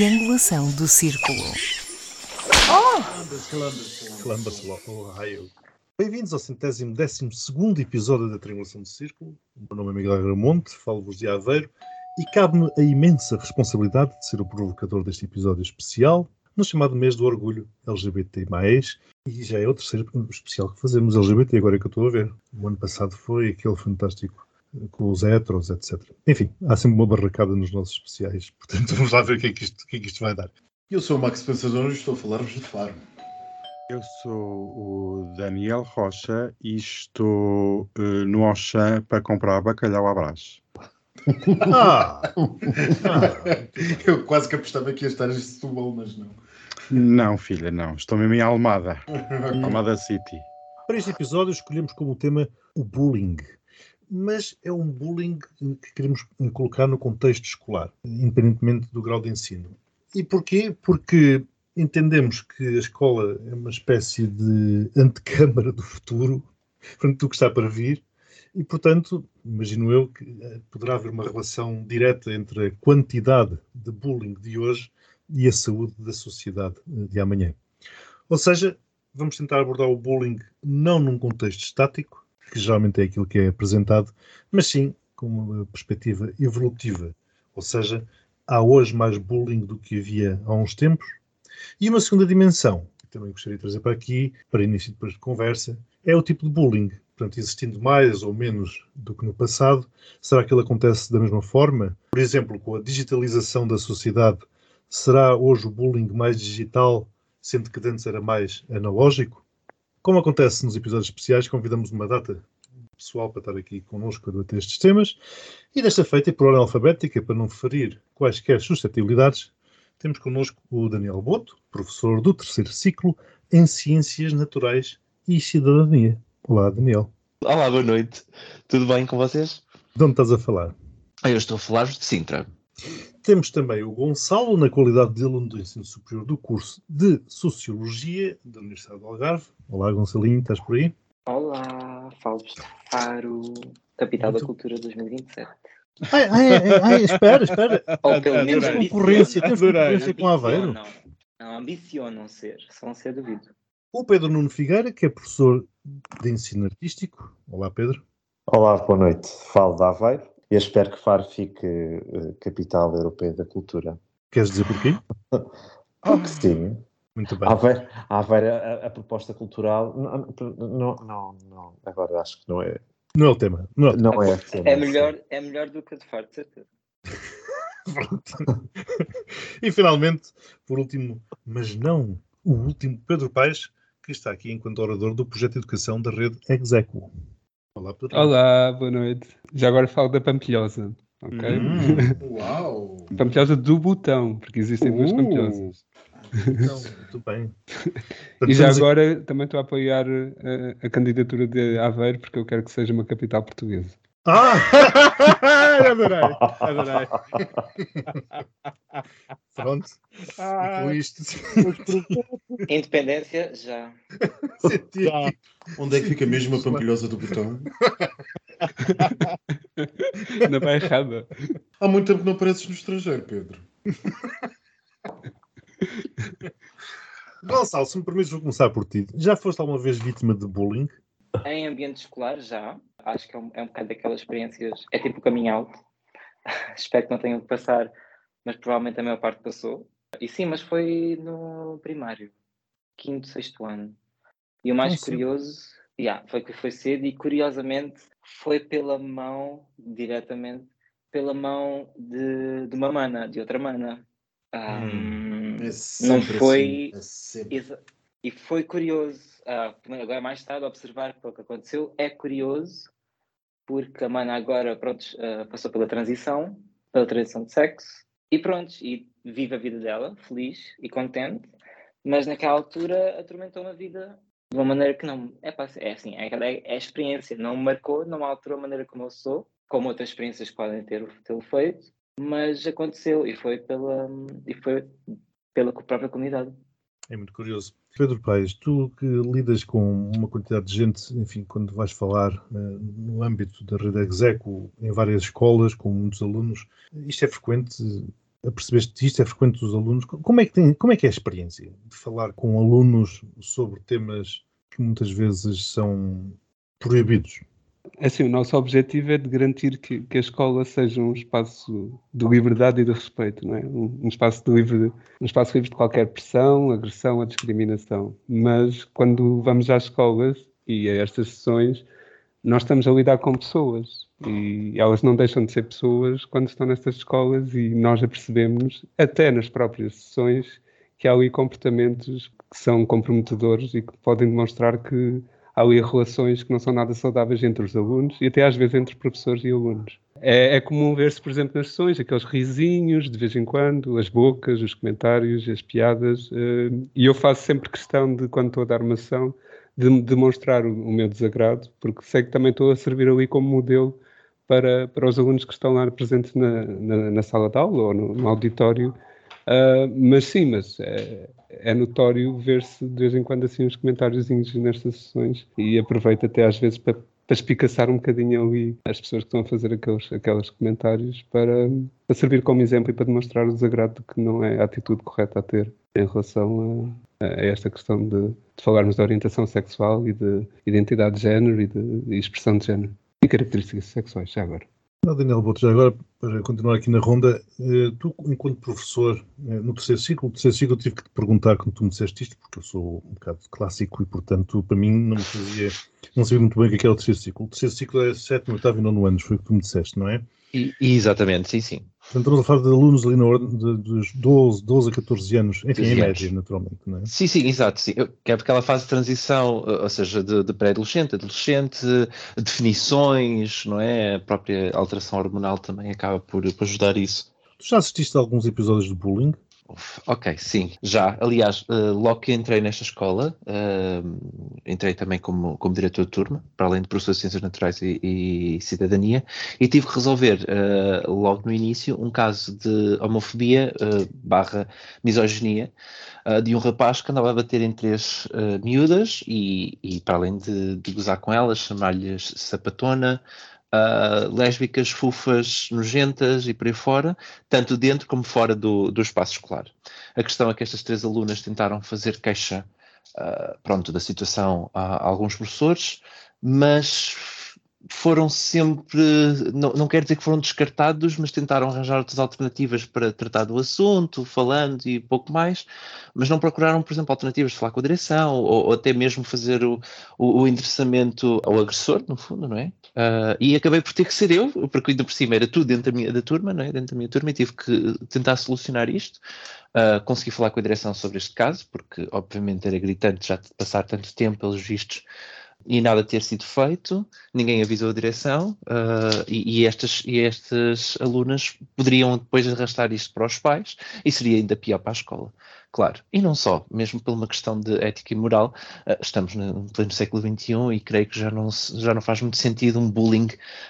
triangulação do círculo. Clambas o raio. Bem-vindos ao centésimo décimo segundo episódio da Triangulação do Círculo. O meu nome é Miguel Agramonte, falo-vos de Aveiro e cabe-me a imensa responsabilidade de ser o provocador deste episódio especial no chamado mês do orgulho LGBT+, e já é o terceiro especial que fazemos LGBT, agora é que eu estou a ver. O ano passado foi aquele fantástico com os heteros, etc. Enfim, há sempre uma barracada nos nossos especiais, portanto vamos lá ver o que é que isto, que é que isto vai dar. Eu sou o Max Pensador e estou a falar-vos de Faro. Eu sou o Daniel Rocha e estou uh, no Auchan para comprar bacalhau à brás. Ah! Eu quase que apostava que ia estar em Setúbal, mas não. Não, filha, não. Estou mesmo em Almada. Almada City. Para este episódio escolhemos como tema o bullying. Mas é um bullying que queremos colocar no contexto escolar, independentemente do grau de ensino. E porquê? Porque entendemos que a escola é uma espécie de antecâmara do futuro, do que está para vir, e, portanto, imagino eu que eh, poderá haver uma relação direta entre a quantidade de bullying de hoje e a saúde da sociedade eh, de amanhã. Ou seja, vamos tentar abordar o bullying não num contexto estático, que geralmente é aquilo que é apresentado, mas sim com uma perspectiva evolutiva. Ou seja, há hoje mais bullying do que havia há uns tempos. E uma segunda dimensão, que também gostaria de trazer para aqui, para início depois de conversa, é o tipo de bullying. Portanto, existindo mais ou menos do que no passado, será que ele acontece da mesma forma? Por exemplo, com a digitalização da sociedade, será hoje o bullying mais digital, sendo que antes era mais analógico? Como acontece nos episódios especiais, convidamos uma data pessoal para estar aqui connosco a debater estes temas. E desta feita, e por ordem alfabética, para não ferir quaisquer suscetibilidades, temos connosco o Daniel Boto, professor do terceiro ciclo em Ciências Naturais e Cidadania. Olá, Daniel. Olá, boa noite. Tudo bem com vocês? De onde estás a falar? Eu estou a falar de Sintra. Temos também o Gonçalo, na qualidade de aluno do ensino superior do curso de Sociologia da Universidade do Algarve. Olá, Gonçalinho, estás por aí? Olá, falo-vos de Faro, capital da cultura 2027. Ai, ai, ai, ai, espera, espera. Ou pelo menos Temos concorrência, temos concorrência com Aveiro. ambicionam. Não, ambicionam ser, só não ser duvido. O Pedro Nuno Figueira, que é professor de ensino artístico. Olá, Pedro. Olá, boa noite. Falo de Aveiro eu espero que Faro fique eh, capital europeia da cultura. Queres dizer porquê? Porque sim. Muito bem. Aveiro a, a proposta cultural. Não, não, não, não, agora acho que não é. Não é o tema. Não é o tema. Não é, É melhor, é melhor do que a de Faro, de certeza. Pronto. e finalmente, por último, mas não o último, Pedro Paes, que está aqui enquanto orador do projeto de educação da rede Execo. Olá, Pedro. Olá, boa noite. Já agora falo da Pampilhosa, ok? Hum, Uau! Pampilhosa do Botão, porque existem duas Uh. Pampilhosas. então, muito bem. E já agora também estou a apoiar eh, a, candidatura de Aveiro, porque eu quero que seja uma capital portuguesa. Ah! adorei, adorei. Pronto. E com isto, Independência, já. senti aqui. Onde é que fica mesmo a pampilhosa do botão? Na Bairrada. Há muito tempo que não apareces no estrangeiro, Pedro. Gonçalo, se me permites, vou começar por ti. Já foste alguma vez vítima de bullying? Em ambiente escolar, já. Acho que é um, é um bocado daquelas experiências. É tipo coming out. Espero que não tenham que passar, mas provavelmente a maior parte passou. E sim, mas foi no primário, quinto, sexto ano. E o mais curioso, yeah, foi que foi cedo e curiosamente foi pela mão, diretamente, pela mão de, de uma mana, de outra mana. Ahm, É não foi. assim. É E foi curioso, ah, também agora mais tarde, observar o que aconteceu. É curioso, porque a mana agora pronto, ah, passou pela transição, pela transição de sexo, e pronto, e vive a vida dela, feliz e contente, mas naquela altura atormentou a vida de uma maneira que não. É, é assim, é, é, é experiência, não me marcou, não alterou a maneira como eu sou, como outras experiências podem ter tê-lo feito, mas aconteceu e foi pela, e foi pela própria comunidade. É muito curioso. Pedro Paes, tu que lidas com uma quantidade de gente, enfim, quando vais falar eh, no âmbito da rede Execo, em várias escolas, com muitos alunos, isto é frequente apercebeste isto, é frequente dos alunos. Como é, que tem, como é que é a experiência de falar com alunos sobre temas que muitas vezes são proibidos? Assim, o nosso objetivo é de garantir que, que, a escola seja um espaço de liberdade e de respeito, não é? Um, um, espaço de livre, um espaço livre de qualquer pressão, agressão ou discriminação. Mas quando vamos às escolas e a estas sessões, nós estamos a lidar com pessoas e elas não deixam de ser pessoas quando estão nestas escolas e nós apercebemos, até nas próprias sessões, que há ali comportamentos que são comprometedores e que podem demonstrar que há ali relações que não são nada saudáveis entre os alunos e até às vezes entre professores e alunos. É, é comum ver-se, por exemplo, nas sessões, aqueles risinhos de vez em quando, as bocas, os comentários, as piadas, eh, e eu faço sempre questão de, quando estou a dar uma sessão, de demonstrar o, o meu desagrado, porque sei que também estou a servir ali como modelo para, para os alunos que estão lá presentes na, na, na sala de aula ou no, no auditório. Uh, mas sim, mas é, é notório ver-se de vez em quando assim uns comentários nestas sessões e aproveito até às vezes para, para espicaçar um bocadinho ali as pessoas que estão a fazer aqueles, aqueles comentários para, para servir como exemplo e para demonstrar o desagrado de que não é a atitude correta a ter em relação a, a esta questão de, de, falarmos de orientação sexual e de identidade de género e de, de expressão de género e características sexuais, já agora. Não, Daniel Boto, já agora, para continuar aqui na ronda, eh, tu, enquanto professor, eh, no terceiro ciclo, no terceiro ciclo eu tive que te perguntar quando tu me disseste isto, porque eu sou um bocado clássico e, portanto, para mim não me fazia, não sabia muito bem o que era o terceiro ciclo. O terceiro ciclo é sétimo, oitavo e nono anos, foi o que tu me disseste, não é? E, exatamente, sim, sim. Portanto, estamos a falar de alunos ali na ordem de, dos 12, 12 a 14 anos, enfim, em média, naturalmente, não é? Sim, sim, exato. Sim. Que é aquela fase de transição, ou seja, de, de pré-adolescente, adolescente, definições, não é? A própria alteração hormonal também acaba por, por ajudar isso. Tu já assististe a alguns episódios de bullying? Ok, sim, já. Aliás, uh, logo que entrei nesta escola, uh, entrei também como, como diretor de turma, para além de professor de Ciências Naturais e, e Cidadania, e tive que resolver uh, logo no início um caso de homofobia barra misoginia de um rapaz que andava a bater em três miúdas e, e, para além de, de gozar com elas, chamar-lhes sapatona, uh, lésbicas, fufas, nojentas e por aí fora, tanto dentro como fora do, do espaço escolar. A questão é que estas três alunas tentaram fazer queixa uh, pronto, da situação a, a alguns professores, mas foram sempre, não, não quero dizer que foram descartados, mas tentaram arranjar outras alternativas para tratar do assunto, falando e pouco mais, mas não procuraram, por exemplo, alternativas de falar com a direção ou, ou até mesmo fazer o, o, o, endereçamento ao agressor, no fundo, não é? Uh, e acabei por ter que ser eu, porque ainda por cima era tudo dentro da minha da turma, não é? Dentro da minha turma e tive que tentar solucionar isto. Uh, consegui falar com a direção sobre este caso, porque obviamente era gritante já passar tanto tempo pelos vistos e nada ter sido feito, ninguém avisou a direção uh, e, e, estas, e estas alunas poderiam depois arrastar isto para os pais e seria ainda pior para a escola, claro. E não só, mesmo por uma questão de ética e moral, uh, estamos no pleno século XXI e creio que já não, já não faz muito sentido um bullying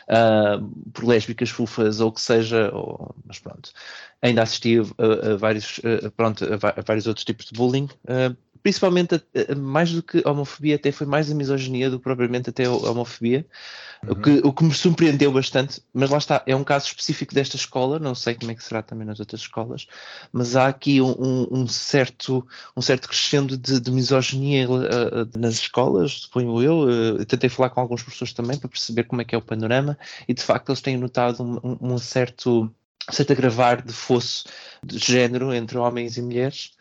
uh, por lésbicas fufas ou o que seja, ou, mas pronto. Ainda assisti a, a vários, pronto, a, vários outros tipos de bullying, principalmente mais do que a homofobia, até foi mais a misoginia do que propriamente até a homofobia, uhum. o, que, o que me surpreendeu bastante, mas lá está, é um caso específico desta escola, não sei como é que será também nas outras escolas, mas há aqui um, um certo, um certo crescendo de, de misoginia uh, nas escolas, suponho eu, uh, tentei falar com alguns professores também para perceber como é que é o panorama, e de facto eles têm notado um, um certo certo agravar de fosso de género entre homens e mulheres,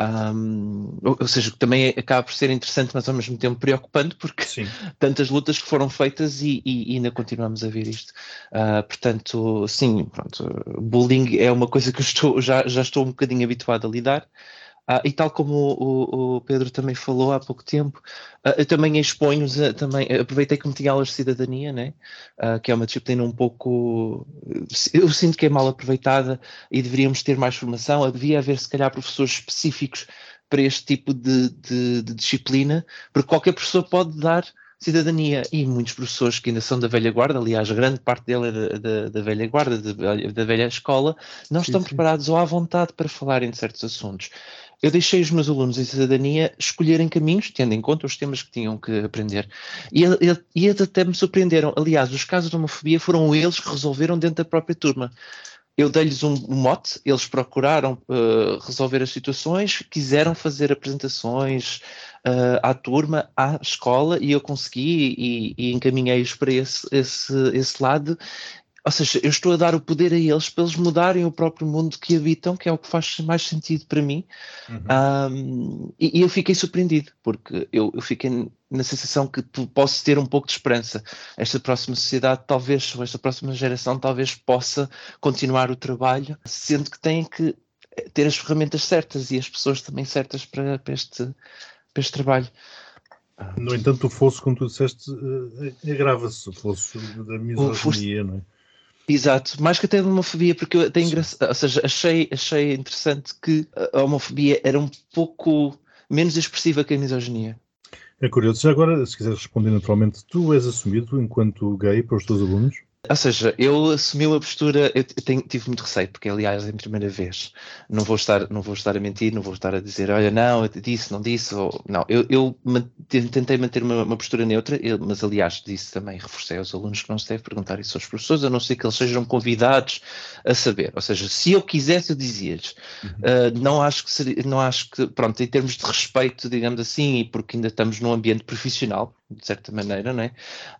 um, ou, seja, também acaba por ser interessante, mas ao mesmo tempo preocupante, porque sim. tantas lutas que foram feitas e, e, e ainda continuamos a ver isto. Uh, portanto, sim, pronto, bullying é uma coisa que eu estou, já, já estou um bocadinho habituado a lidar. Uh, e tal como o, o, Pedro também falou há pouco tempo, uh, eu também exponho, também aproveitei que meti aulas de cidadania, né? Uh, que é uma disciplina um pouco, eu sinto que é mal aproveitada e deveríamos ter mais formação, devia haver se calhar professores específicos para este tipo de, de, de disciplina, porque qualquer professor pode dar cidadania e muitos professores que ainda são da velha guarda, aliás, grande parte dele é da, da, da velha guarda, da, da, velha escola, não sim, estão sim. preparados ou à vontade para falarem de certos assuntos eu deixei os meus alunos em cidadania escolherem caminhos, tendo em conta os temas que tinham que aprender. E, e, e até me surpreenderam. Aliás, os casos de homofobia foram eles que resolveram dentro da própria turma. eu dei-lhes um, um, mote, eles procuraram uh, resolver as situações, quiseram fazer apresentações uh, à turma, à escola, e eu consegui e, e encaminhei-os para esse, esse, esse lado. Ou seja, eu estou a dar o poder a eles para eles mudarem o próprio mundo que habitam, que é o que faz mais sentido para mim. Uhum. Um, e, e, eu fiquei surpreendido, porque eu, eu fiquei na sensação que posso ter um pouco de esperança. Esta próxima sociedade, talvez, ou esta próxima geração, talvez possa continuar o trabalho, sendo que tem que ter as ferramentas certas e as pessoas também certas para, para, este, para este trabalho. No entanto, o fosso, como tu disseste, eh, agrava-se, o fosso da misoginia, não é? Exato, mais que até de homofobia, porque eu até engraçado, ou seja, achei, achei interessante que a homofobia era um pouco menos expressiva que a misoginia. É curioso. Já agora, se quiser responder naturalmente, tu és assumido enquanto gay para os teus alunos? Ou seja, eu assumi uma postura, eu tenho, tive muito receio, porque aliás é a primeira vez. Não vou estar, não vou estar a mentir, não vou estar a dizer, olha, não, disse, não disse, ou não. Eu, eu tentei manter uma, uma postura neutra, eu, mas aliás disse também, reforcei aos alunos que não se deve perguntar isso aos professores, a não ser que eles sejam convidados a saber. Ou seja, se eu quisesse, eu dizia-lhes. Uhum. Uh, não acho que seria, não acho que, pronto, em termos de respeito, digamos assim, e porque ainda estamos num ambiente profissional, de certa maneira, não é?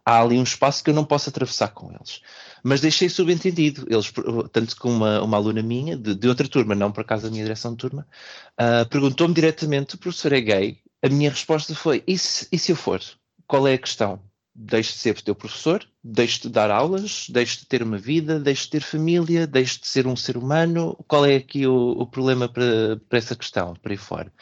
Há ali um espaço que eu não posso atravessar com eles. Mas deixei subentendido, eles, tanto que uma, uma aluna minha, de, de outra turma, não por acaso da minha direção de turma, uh, perguntou-me diretamente, o professor é gay? A minha resposta foi, e se, e se eu for? Qual é a questão? Deixe de ser teu professor? Deixe de dar aulas, deixe de ter uma vida, deixe de ter família, deixe de ser um ser humano. Qual é aqui o, o problema para, para, essa questão, para aí fora?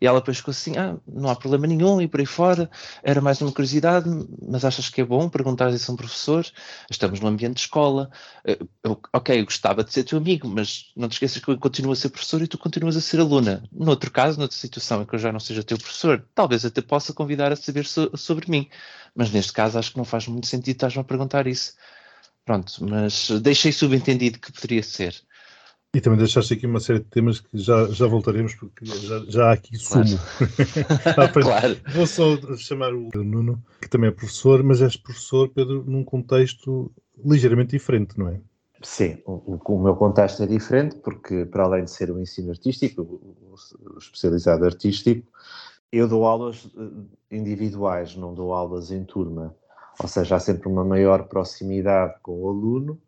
E ela depois ficou assim: ah, não há problema nenhum, e por aí fora. Era mais uma curiosidade, mas achas que é bom perguntar isso a um professor? Estamos num ambiente de escola. Eu, ok, eu gostava de ser teu amigo, mas não te esqueças que eu continuo a ser professor e tu continuas a ser aluna. Noutro caso, noutra situação em que eu já não seja teu professor, talvez até possa convidar a saber so, sobre mim. Mas neste caso, acho que não faz muito sentido estás-me perguntar isso. Pronto, mas deixei subentendido que poderia ser. E também deixaste aqui uma série de temas que já, já voltaremos, porque já, já há aqui sumo. Claro. claro. Vou só chamar o Nuno, que também é professor, mas és professor, Pedro, num contexto ligeiramente diferente, não é? Sim, o, o, meu contexto é diferente, porque para além de ser um ensino artístico, o, o especializado artístico, eu dou aulas eh, individuais, não dou aulas em turma ou seja, há sempre uma maior proximidade com o aluno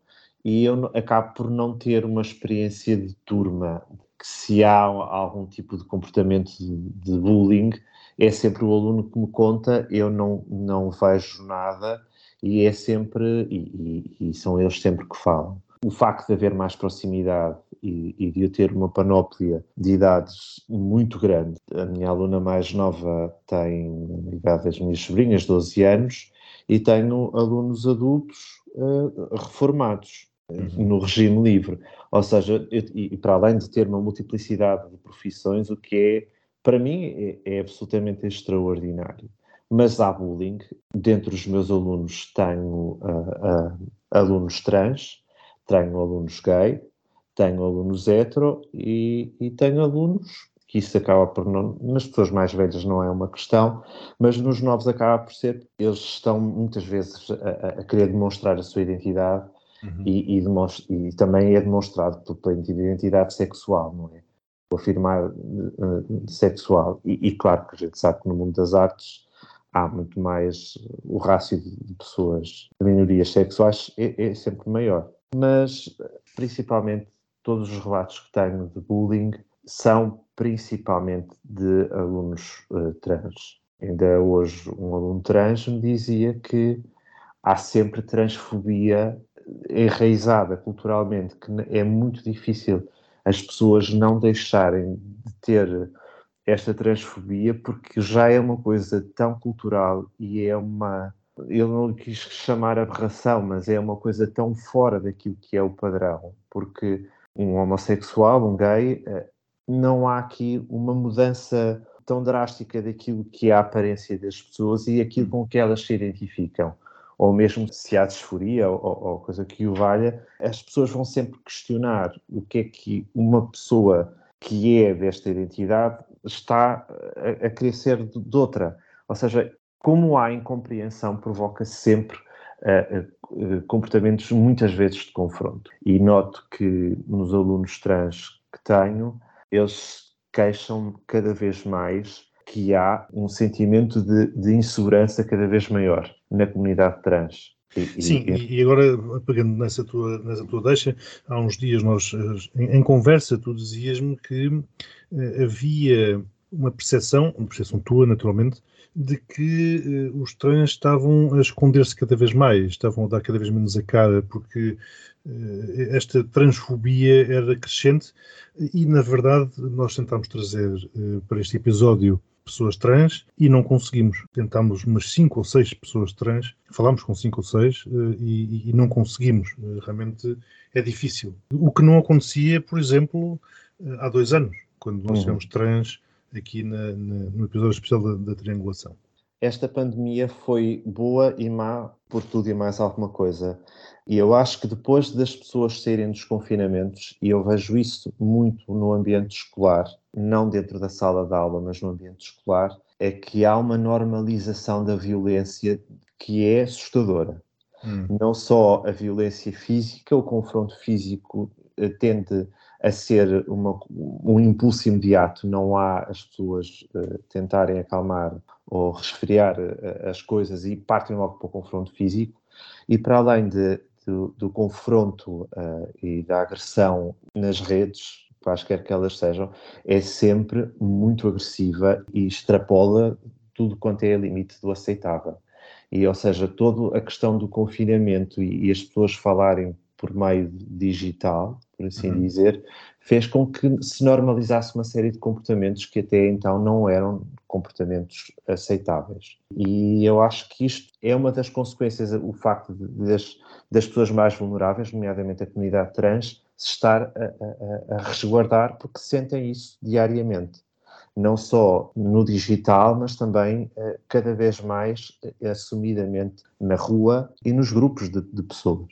e eu acabo por não ter uma experiência de turma que se há algum tipo de comportamento de, bullying é sempre o aluno que me conta, eu não, não vejo nada e é sempre, e, e, e são eles sempre que falam. O facto de haver mais proximidade e, e, de eu ter uma panóplia de idades muito grande. A minha aluna mais nova tem a idade das minhas sobrinhas, 12 anos, e tenho alunos adultos uh, reformados uhum. no regime livre. Ou seja, eu, e, para além de ter uma multiplicidade de profissões, o que é, para mim, é, é absolutamente extraordinário. Mas há bullying. Dentre os meus alunos tenho uh, uh, alunos trans, tenho alunos gay, tenho alunos hetero e, e tenho alunos que isso acaba por não. Nas pessoas mais velhas não é uma questão, mas nos novos acaba por ser. Eles estão muitas vezes a, a querer demonstrar a sua identidade uhum. e, e, e, também é demonstrado pela identidade sexual, não é? O afirmar uh, sexual. E, e, claro que a gente sabe que no mundo das artes há muito mais. O rácio de pessoas, de minorias sexuais é, é sempre maior. Mas, principalmente, todos os relatos que tenho de bullying são principalmente de alunos uh, trans. Ainda hoje um aluno trans me dizia que há sempre transfobia enraizada culturalmente, que é muito difícil as pessoas não deixarem de ter esta transfobia porque já é uma coisa tão cultural e é uma eu não quis chamar aberração, mas é uma coisa tão fora daquilo que é o padrão, porque um homossexual, um gay, eh, não há aqui uma mudança tão drástica daquilo que é a aparência das pessoas e aquilo com que elas se identificam. Ou mesmo se há disforia ou, ou coisa que o valha, as pessoas vão sempre questionar o que é que uma pessoa que é desta identidade está a, a querer ser de, de outra. Ou seja, como há incompreensão, provoca sempre uh, eh, comportamentos muitas vezes de confronto. E noto que nos alunos trans que tenho, eles queixam cada vez mais que há um sentimento de, de insegurança cada vez maior na comunidade trans. E, Sim, e, e, agora, pegando nessa tua, nessa tua deixa, há uns dias nós, eh, em, em conversa, tu dizias-me que uh, havia uma percepção, uma percepção tua, naturalmente, de que uh, os trans estavam a esconder-se cada vez mais, estavam a dar cada vez menos a cara, porque uh, esta transfobia era crescente e, na verdade, nós tentámos trazer uh, para este episódio pessoas trans e não conseguimos. Tentámos umas cinco ou seis pessoas trans, falámos com cinco ou seis e, e não conseguimos. realmente é difícil. O que não acontecia, por exemplo, há dois anos, quando nós uhum. tivemos trans aqui na, na, no episódio especial da, da, triangulação. Esta pandemia foi boa e má por tudo e mais alguma coisa. E eu acho que depois das pessoas saírem dos confinamentos, e eu vejo isso muito no ambiente escolar, não dentro da sala de aula, mas no ambiente escolar, é que há uma normalização da violência que é assustadora. Hum. Não só a violência física, o confronto físico eh, tende a ser uma, um impulso imediato, não há as pessoas uh, tentarem acalmar ou resfriar uh, as coisas e partem logo para o confronto físico. E para além de, do, do confronto uh, e da agressão nas redes, quaisquer que elas sejam, é sempre muito agressiva e extrapola tudo quanto é limite do aceitável. E, ou seja, toda a questão do confinamento e, e as pessoas falarem por meio digital, por assim uhum. dizer, fez com que se normalizasse uma série de comportamentos que até então não eram comportamentos aceitáveis. E eu acho que isto é uma das consequências, o facto de, das, das pessoas mais vulneráveis, nomeadamente a comunidade trans, se estar a, a, a resguardar porque sentem isso diariamente não só no digital, mas também eh, cada vez mais eh, assumidamente na rua e nos grupos de, de pessoas.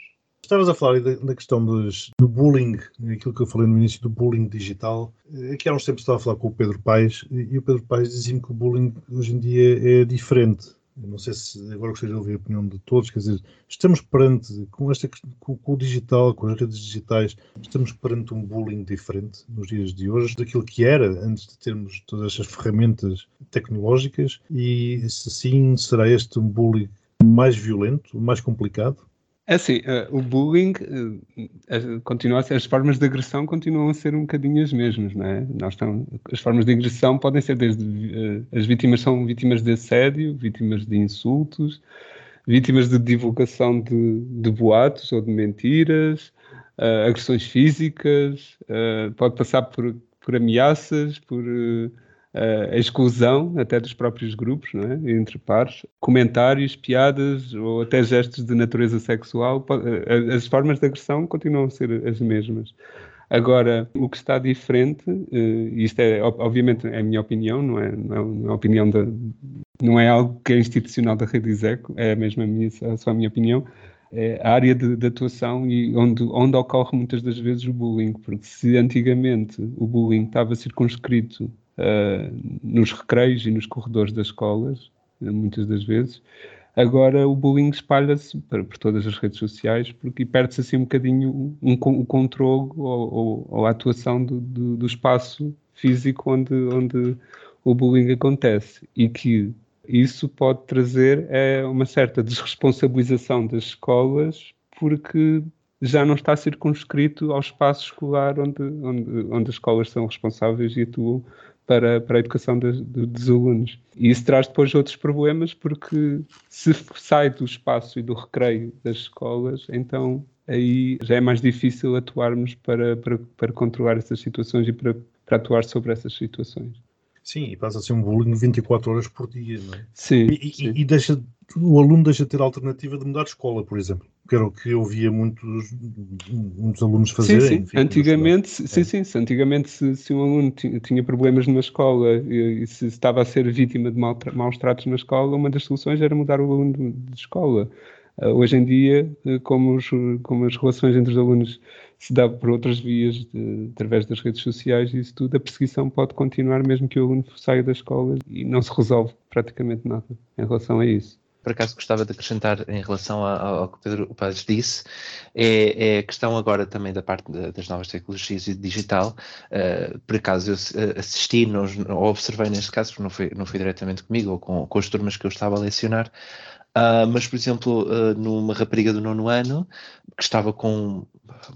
Estavas a falar da, da questão dos, do bullying, aquilo que eu falei no início do bullying digital. Aqui há uns tempos estava a falar com o Pedro Paes e o Pedro Paes dizia-me que o bullying hoje em dia é diferente. Eu não sei se agora gostaria de ouvir a opinião de todos, quer dizer, estamos perante, com, esta, com, com, o digital, com as redes digitais, estamos perante um bullying diferente nos dias de hoje daquilo que era antes de termos todas estas ferramentas tecnológicas e se sim, será este um bullying mais violento, mais complicado? É assim, uh, o bullying uh, continua ser, as formas de agressão continuam a ser um bocadinho as mesmas, não é? Nós estamos, as formas de agressão podem ser desde uh, as vítimas são vítimas de assédio, vítimas de insultos, vítimas de divulgação de, de boatos ou de mentiras, agressões físicas, pode passar por, por ameaças, por a exclusão até dos próprios grupos, não é? entre pares, comentários, piadas ou até gestos de natureza sexual, eh, as formas de agressão continuam a ser as mesmas. Agora, o que está diferente, eh, e isto é, obviamente, é a minha opinião, não é, não é, não é opinião da, não é algo que é institucional da Rede ISECO, é mesmo a minha, só a minha opinião, é a área de, de, atuação e onde, onde ocorre muitas das vezes o bullying, porque se antigamente o bullying estava circunscrito uh, nos recreios e nos corredores das escolas, muitas das vezes. Agora o bullying espalha-se por, por, todas as redes sociais porque perde-se assim um bocadinho um, o controle ou, ou, ou, a atuação do, do, do, espaço físico onde, onde o bullying acontece e que isso pode trazer é, uma certa desresponsabilização das escolas porque já não está circunscrito ao espaço escolar onde, onde, onde as escolas são responsáveis e atuam para, para a educação de, de, dos alunos. E isso traz depois outros problemas, porque se sai do espaço e do recreio das escolas, então aí já é mais difícil atuarmos para, para, para controlar essas situações e para, para atuar sobre essas situações. Sim, e passa a ser um bullying 24 horas por dia, não é? Sim. E, sim. e deixa, o aluno deixa de ter a alternativa de mudar de escola, por exemplo que era o que eu via muitos, muitos alunos fazerem. Sim, sim. Enfim, antigamente, sim, sim, se, antigamente se, se, um aluno tinha problemas numa escola e, e, se estava a ser vítima de maus tratos na escola, uma das soluções era mudar o aluno de escola. Uh, hoje em dia, uh, como, os, como, as relações entre os alunos se dá por outras vias, de, através das redes sociais e isso tudo, a perseguição pode continuar mesmo que o aluno saia da escola e não se resolve praticamente nada em relação a isso. Por acaso gostava de acrescentar em relação ao, que Pedro Paz disse, é, é, a questão agora também da parte das novas tecnologias e digital. Uh, por acaso eu assisti nos, ou observei neste caso, porque não foi, não foi diretamente comigo ou com, com as turmas que eu estava a lecionar, Uh, mas, por exemplo, uh, numa rapariga do nono ano, que estava com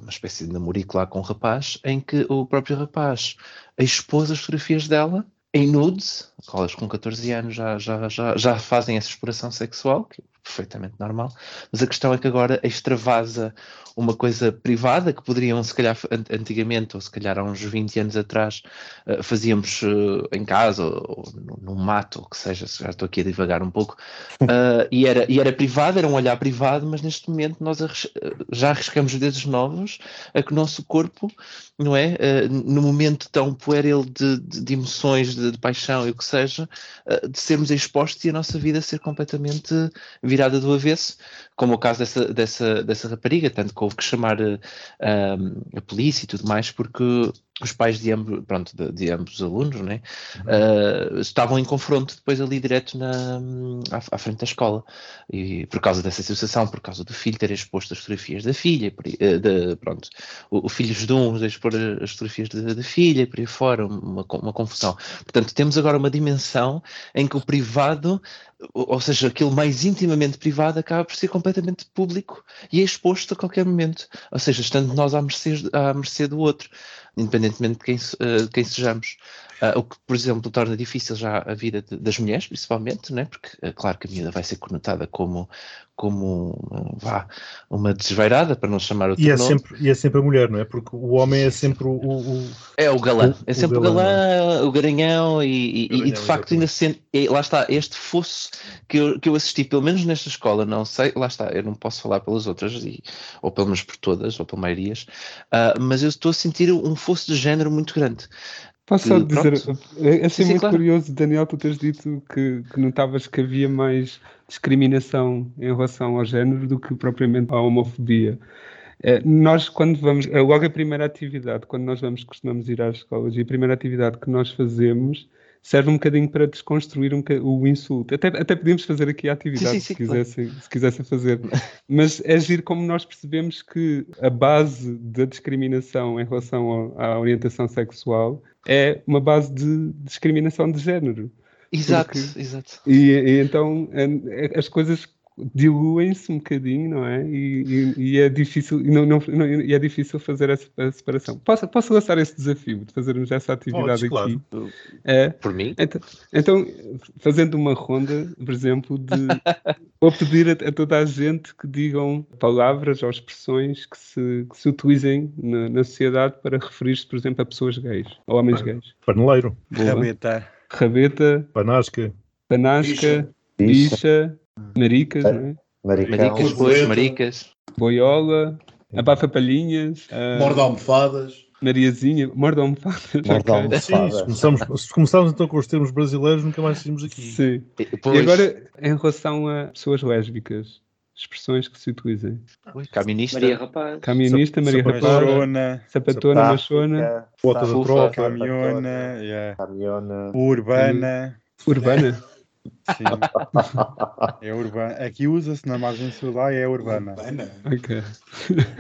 uma espécie de namorico lá com um rapaz, em que o próprio rapaz expôs as fotografias dela em nudes, elas com 14 anos já, já, já, já fazem essa exploração sexual, que perfeitamente normal, mas a questão é que agora extravasa uma coisa privada que poderiam, se calhar, antigamente, ou se calhar há uns 20 anos atrás, uh, fazíamos uh, em casa, ou, ou no, mato, ou que seja, já estou aqui a divagar um pouco, uh, e, era, e era privado, era um olhar privado, mas neste momento nós arris já arriscamos dedos novos a que o nosso corpo, não é, no momento tão pueril de, de, de emoções, de, de, paixão e o que seja, de sermos expostos e a nossa vida ser completamente virada do avesso, como o caso dessa, dessa, dessa rapariga, tanto que houve que chamar uh, a polícia e tudo mais, porque os pais de ambos, pronto, de, de ambos os alunos, né, uh, estavam em confronto depois ali direto na, à, à, frente da escola. E por causa dessa situação, por causa do filho ter exposto as fotografias da filha, por, uh, de, pronto, o, o filho de um expor as fotografias da filha, por aí fora, uma, uma confusão. Portanto, temos agora uma dimensão em que o privado ou seja, aquilo mais intimamente privado acaba por ser completamente público e é exposto a qualquer momento. Ou seja, estando nós à mercê, à mercê do outro independentemente de quem, uh, quem sejamos. Uh, o que, por exemplo, torna difícil já a vida de, das mulheres, principalmente, né? porque, uh, claro que a miúda vai ser conotada como, como vá, uma desvairada, para não chamar outro e é nome. Sempre, e é sempre a mulher, não é? Porque o homem é sempre o... o é o galã, o, é sempre o galã, o, galã, o garanhão, e, e, e de facto ainda sente, e, lá está, este fosso que eu, que eu assisti, pelo menos nesta escola, não sei, lá está, eu não posso falar pelas outras, e, ou pelo menos por todas, ou pela maioria, uh, mas eu estou a sentir um fosso de género muito grande. Posso só dizer, é assim muito claro. curioso, Daniel, tu teres dito que, que notavas que havia mais discriminação em relação ao género do que propriamente à homofobia. É, nós, quando vamos, é logo a primeira atividade, quando nós vamos, costumamos ir às escolas, e a primeira atividade que nós fazemos serve um bocadinho para desconstruir um o insulto. Até, até podíamos fazer aqui a atividade sim, sim, se, quisessem, claro. se quisessem fazer. Mas é giro como nós percebemos que a base da discriminação em relação à orientação sexual é uma base de discriminação de género. Exato, Porque, exato. E, e então as coisas diluem-se um bocadinho, não é? E, e, e é difícil, não, não, não, e é difícil fazer essa separação. Posso, posso lançar esse desafio de fazermos essa atividade Podes, aqui? Claro. É, Por mim? Então, então, fazendo uma ronda, por exemplo, de vou pedir a, a, toda a gente que digam palavras ou expressões que se, que se utilizem na, na sociedade para referir-se, por exemplo, a pessoas gays, ou homens gays. Paneleiro. Rabeta. Rabeta. Panasca. Panasca. Bicha. bicha Maricas, não é? Maricão. Maricas, maricas. Boiola, abafa palhinhas. Uh, Morda almofadas. Mariazinha, morda almofadas. Morda almofadas. Sim, se começamos, se começarmos então com os termos brasileiros, nunca mais saímos aqui. Sim. Pois. E agora, em relação a pessoas lésbicas, expressões que se utilizem. Caminista. Maria Rapaz. Caminista, Maria Rapaz. Sapatona. Sapatona, machona. Bota da troca. Caminhona. Yeah. Caminhona. Urbana. Urbana. Sim. é urbana. Aqui usa-se na margem sul lá é urbana. Urbana? Ok.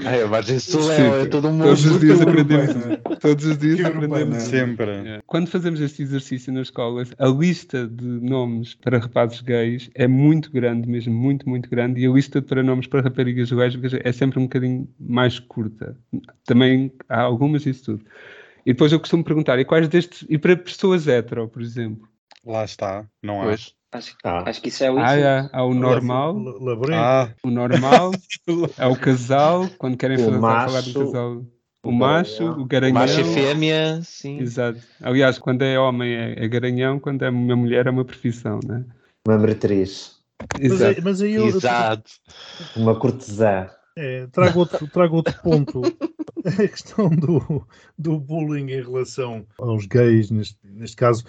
É, a margem sul é, é todo mundo. Todos os dias aprendemos. Todos os dias Que aprendemos. Sempre. Yeah. Quando fazemos este exercício nas escolas, a lista de nomes para rapazes gays é muito grande, mesmo muito, muito grande, e a lista para nomes para raparigas lésbicas é sempre um bocadinho mais curta. Também há algumas isso tudo. E depois eu costumo perguntar, e quais destes, e para pessoas hetero, por exemplo? Lá está. Não há. Pois. Acho, Ah. acho que isso é o Ah, é, há o normal. Ah, o normal, é o casal, quando querem O fazer, falar macho, do casal. O o macho, garanhão. o garanhão. Macho e fêmea, sim. Exato. Aliás, quando é homem é, é garanhão, quando é uma mulher é uma profissão, né? Uma meretriz. Mas, Exato. aí- mas aí eu Exato. Uma cortesã. é, trago, outro, trago outro ponto. A questão do, do bullying em relação aos gays, neste, neste caso,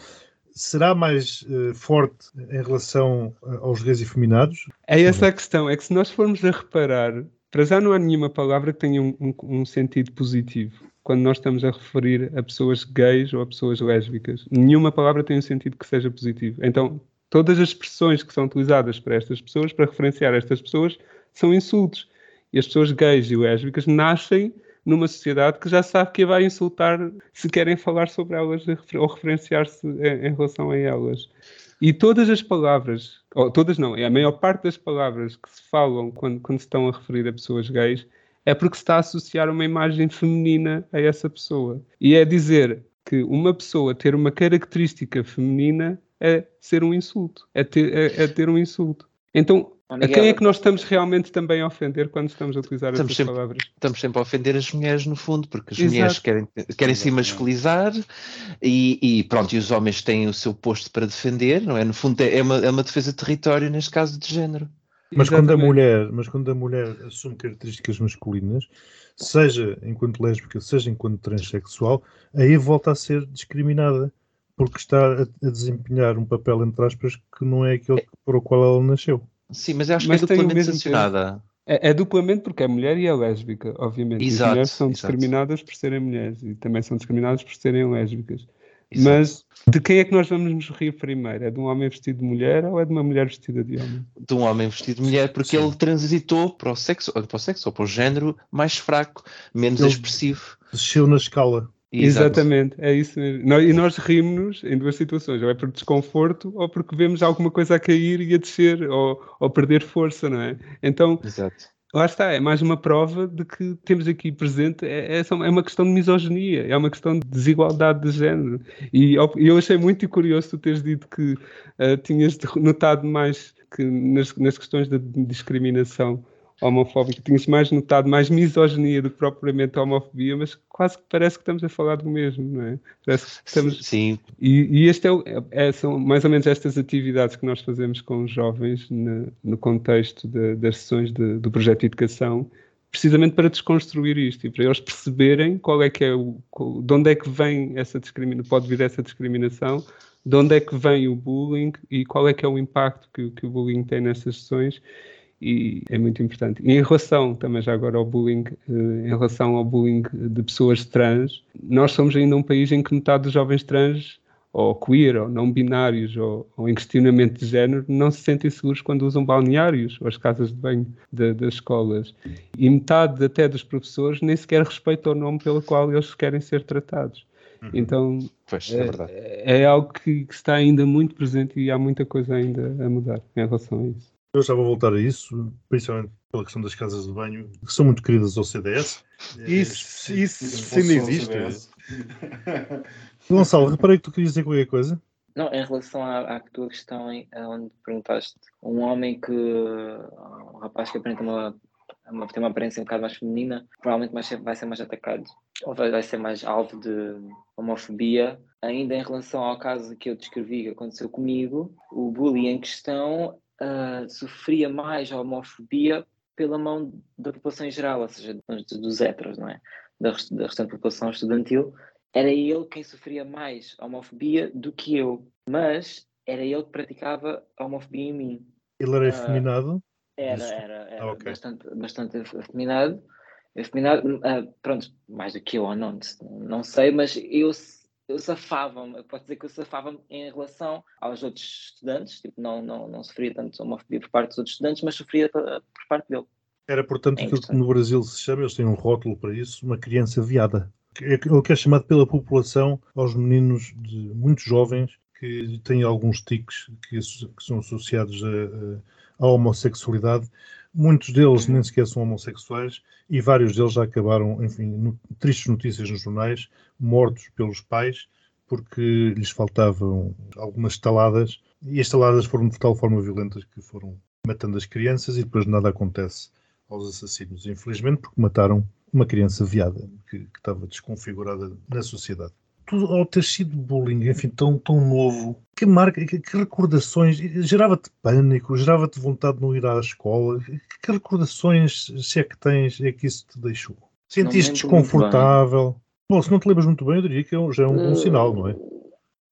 será mais eh, forte em relação eh, aos gays efeminados? É essa a questão, é que se nós formos a reparar, para já não há nenhuma palavra que tenha um, um- um sentido positivo. Quando nós estamos a referir a pessoas gays ou a pessoas lésbicas, nenhuma palavra tem um sentido que seja positivo. Então, Todas as expressões que são utilizadas para estas pessoas, para referenciar estas pessoas, são insultos. E as pessoas gays e lésbicas nascem numa sociedade que já sabe que vai insultar se querem falar sobre elas ou referenciar-se em, em relação a elas. E todas as palavras, ou todas não, é a maior parte das palavras que se falam quando, quando se estão a referir a pessoas gays é porque se está a associar uma imagem feminina a essa pessoa. E é dizer que uma pessoa ter uma característica feminina é ser um insulto, é ter, é, é ter um insulto. Então, a quem é que nós estamos realmente também a ofender quando estamos a utilizar estamos essas sempre, palavras? Estamos sempre a ofender as mulheres, no fundo, porque as Exato. mulheres querem, querem se masculizar e, e, pronto, e os homens têm o seu posto para defender, não é? No fundo, é uma, é uma defesa de território, neste caso de género. Mas quando, a mulher, mas quando a mulher assume características masculinas, seja enquanto lésbica, seja enquanto transexual, aí volta a ser discriminada, porque está a, a desempenhar um papel, entre aspas, que não é aquele para o qual ela nasceu. Sim, mas eu acho Mas que é tem o duplamente mesmo sancionada. É, é duplamente porque é mulher e é lésbica, obviamente. E as Exato, mulheres são exato. discriminadas por serem mulheres e também são discriminadas por serem lésbicas. Exato. Mas de quem é que nós vamos nos rir primeiro? É de um homem vestido de mulher ou é de uma mulher vestida de homem? de um homem vestido de mulher, porque Sim. ele transitou para o sexo, ou para o sexo, ou para o género mais fraco, menos Ele- expressivo. Desceu na escala. Exato. Exatamente, é isso mesmo. E nós rimos em duas situações, ou é por desconforto ou porque vemos alguma coisa a cair e a descer, ou, ou perder força, não é? Então, Exato. Lá está, é mais uma prova de que temos aqui presente, é, é, é uma questão de misoginia, é uma questão de desigualdade de género. E eu, achei muito curioso tu teres dito que ah, tinhas notado mais que nas, nas questões da discriminação homofóbica, tinhas mais notado mais misoginia do que propriamente homofobia, mas quase que parece que estamos a falar do mesmo, não é? Parece que estamos, Sim, e, e este é, o- é- são mais ou menos estas atividades que nós fazemos com os jovens na- no contexto de- das sessões de- do projeto de educação, precisamente para desconstruir isto e para eles perceberem qual é que é o, qual- de onde é que vem essa discriminação, pode vir essa discriminação, de onde é que vem o bullying e qual é que é o impacto que, que o bullying tem nessas sessões e é muito importante. E em relação também já agora ao bullying, eh, em relação ao bullying de pessoas trans, nós somos ainda um país em que metade dos jovens trans ou queer, ou não binários, ou, ou em questionamento de género, não se sentem seguros quando usam balneários ou as casas de banho da- das escolas. E metade até dos professores nem sequer respeita o nome pelo qual eles querem ser tratados. Então pois, é é, é algo que, que está ainda muito presente e há muita coisa ainda a mudar em relação a isso. Eu já vou voltar a isso, principalmente pela questão das casas de banho, que são muito queridas ao CDS. Isso, isso, Isso ainda existe. Gonçalo, reparei que tu querias dizer qualquer coisa. Não, em relação à, à tua questão, em, onde perguntaste, um homem que. um rapaz que aparenta uma, uma, tem uma aparência um bocado mais feminina, provavelmente vai ser, vai ser mais atacado, ou vai, vai ser mais alvo de homofobia. Ainda em relação ao caso que eu descrevi que aconteceu comigo, o bullying em questão ah, sofria mais a homofobia pela mão da população em geral, ou seja, dos, héteros, não é? Da, rest- da restante população estudantil era ele quem sofria mais homofobia do que eu, mas era ele que praticava a homofobia em mim. Ele era Ah, efeminado. Era, Isso. era, era Ah, ok. bastante, bastante afeminado. afeminado ah, pronto, mais do que eu ou não, não sei, mas eu, eu safava-me, eu posso dizer que eu safava-me em relação aos outros estudantes, tipo, não, não, não sofria tanto homofobia por parte dos outros estudantes, mas sofria por parte dele. Era, portanto, É aquilo que no Brasil se chama, eles têm um rótulo para isso, uma criança viada. É o que é chamado pela população aos meninos de muito jovens que têm alguns tiques que, que são associados à homossexualidade. Muitos deles nem sequer são homossexuais e vários deles já acabaram, enfim, no- tristes notícias nos jornais, mortos pelos pais porque lhes faltavam algumas estaladas e as estaladas foram de tal forma violentas que foram matando as crianças e depois nada acontece aos assassinos, infelizmente, porque mataram uma criança viada que, que estava desconfigurada na sociedade. Ao ter sido bullying, enfim, tão, tão novo, que marca, que, que recordações, gerava-te pânico, gerava-te vontade de não ir à escola, que, que recordações, se é que tens, é que isso te deixou? Sentiste desconfortável? Bom, se não te lembras muito bem, eu diria que é já é um bom Eh, sinal, não é?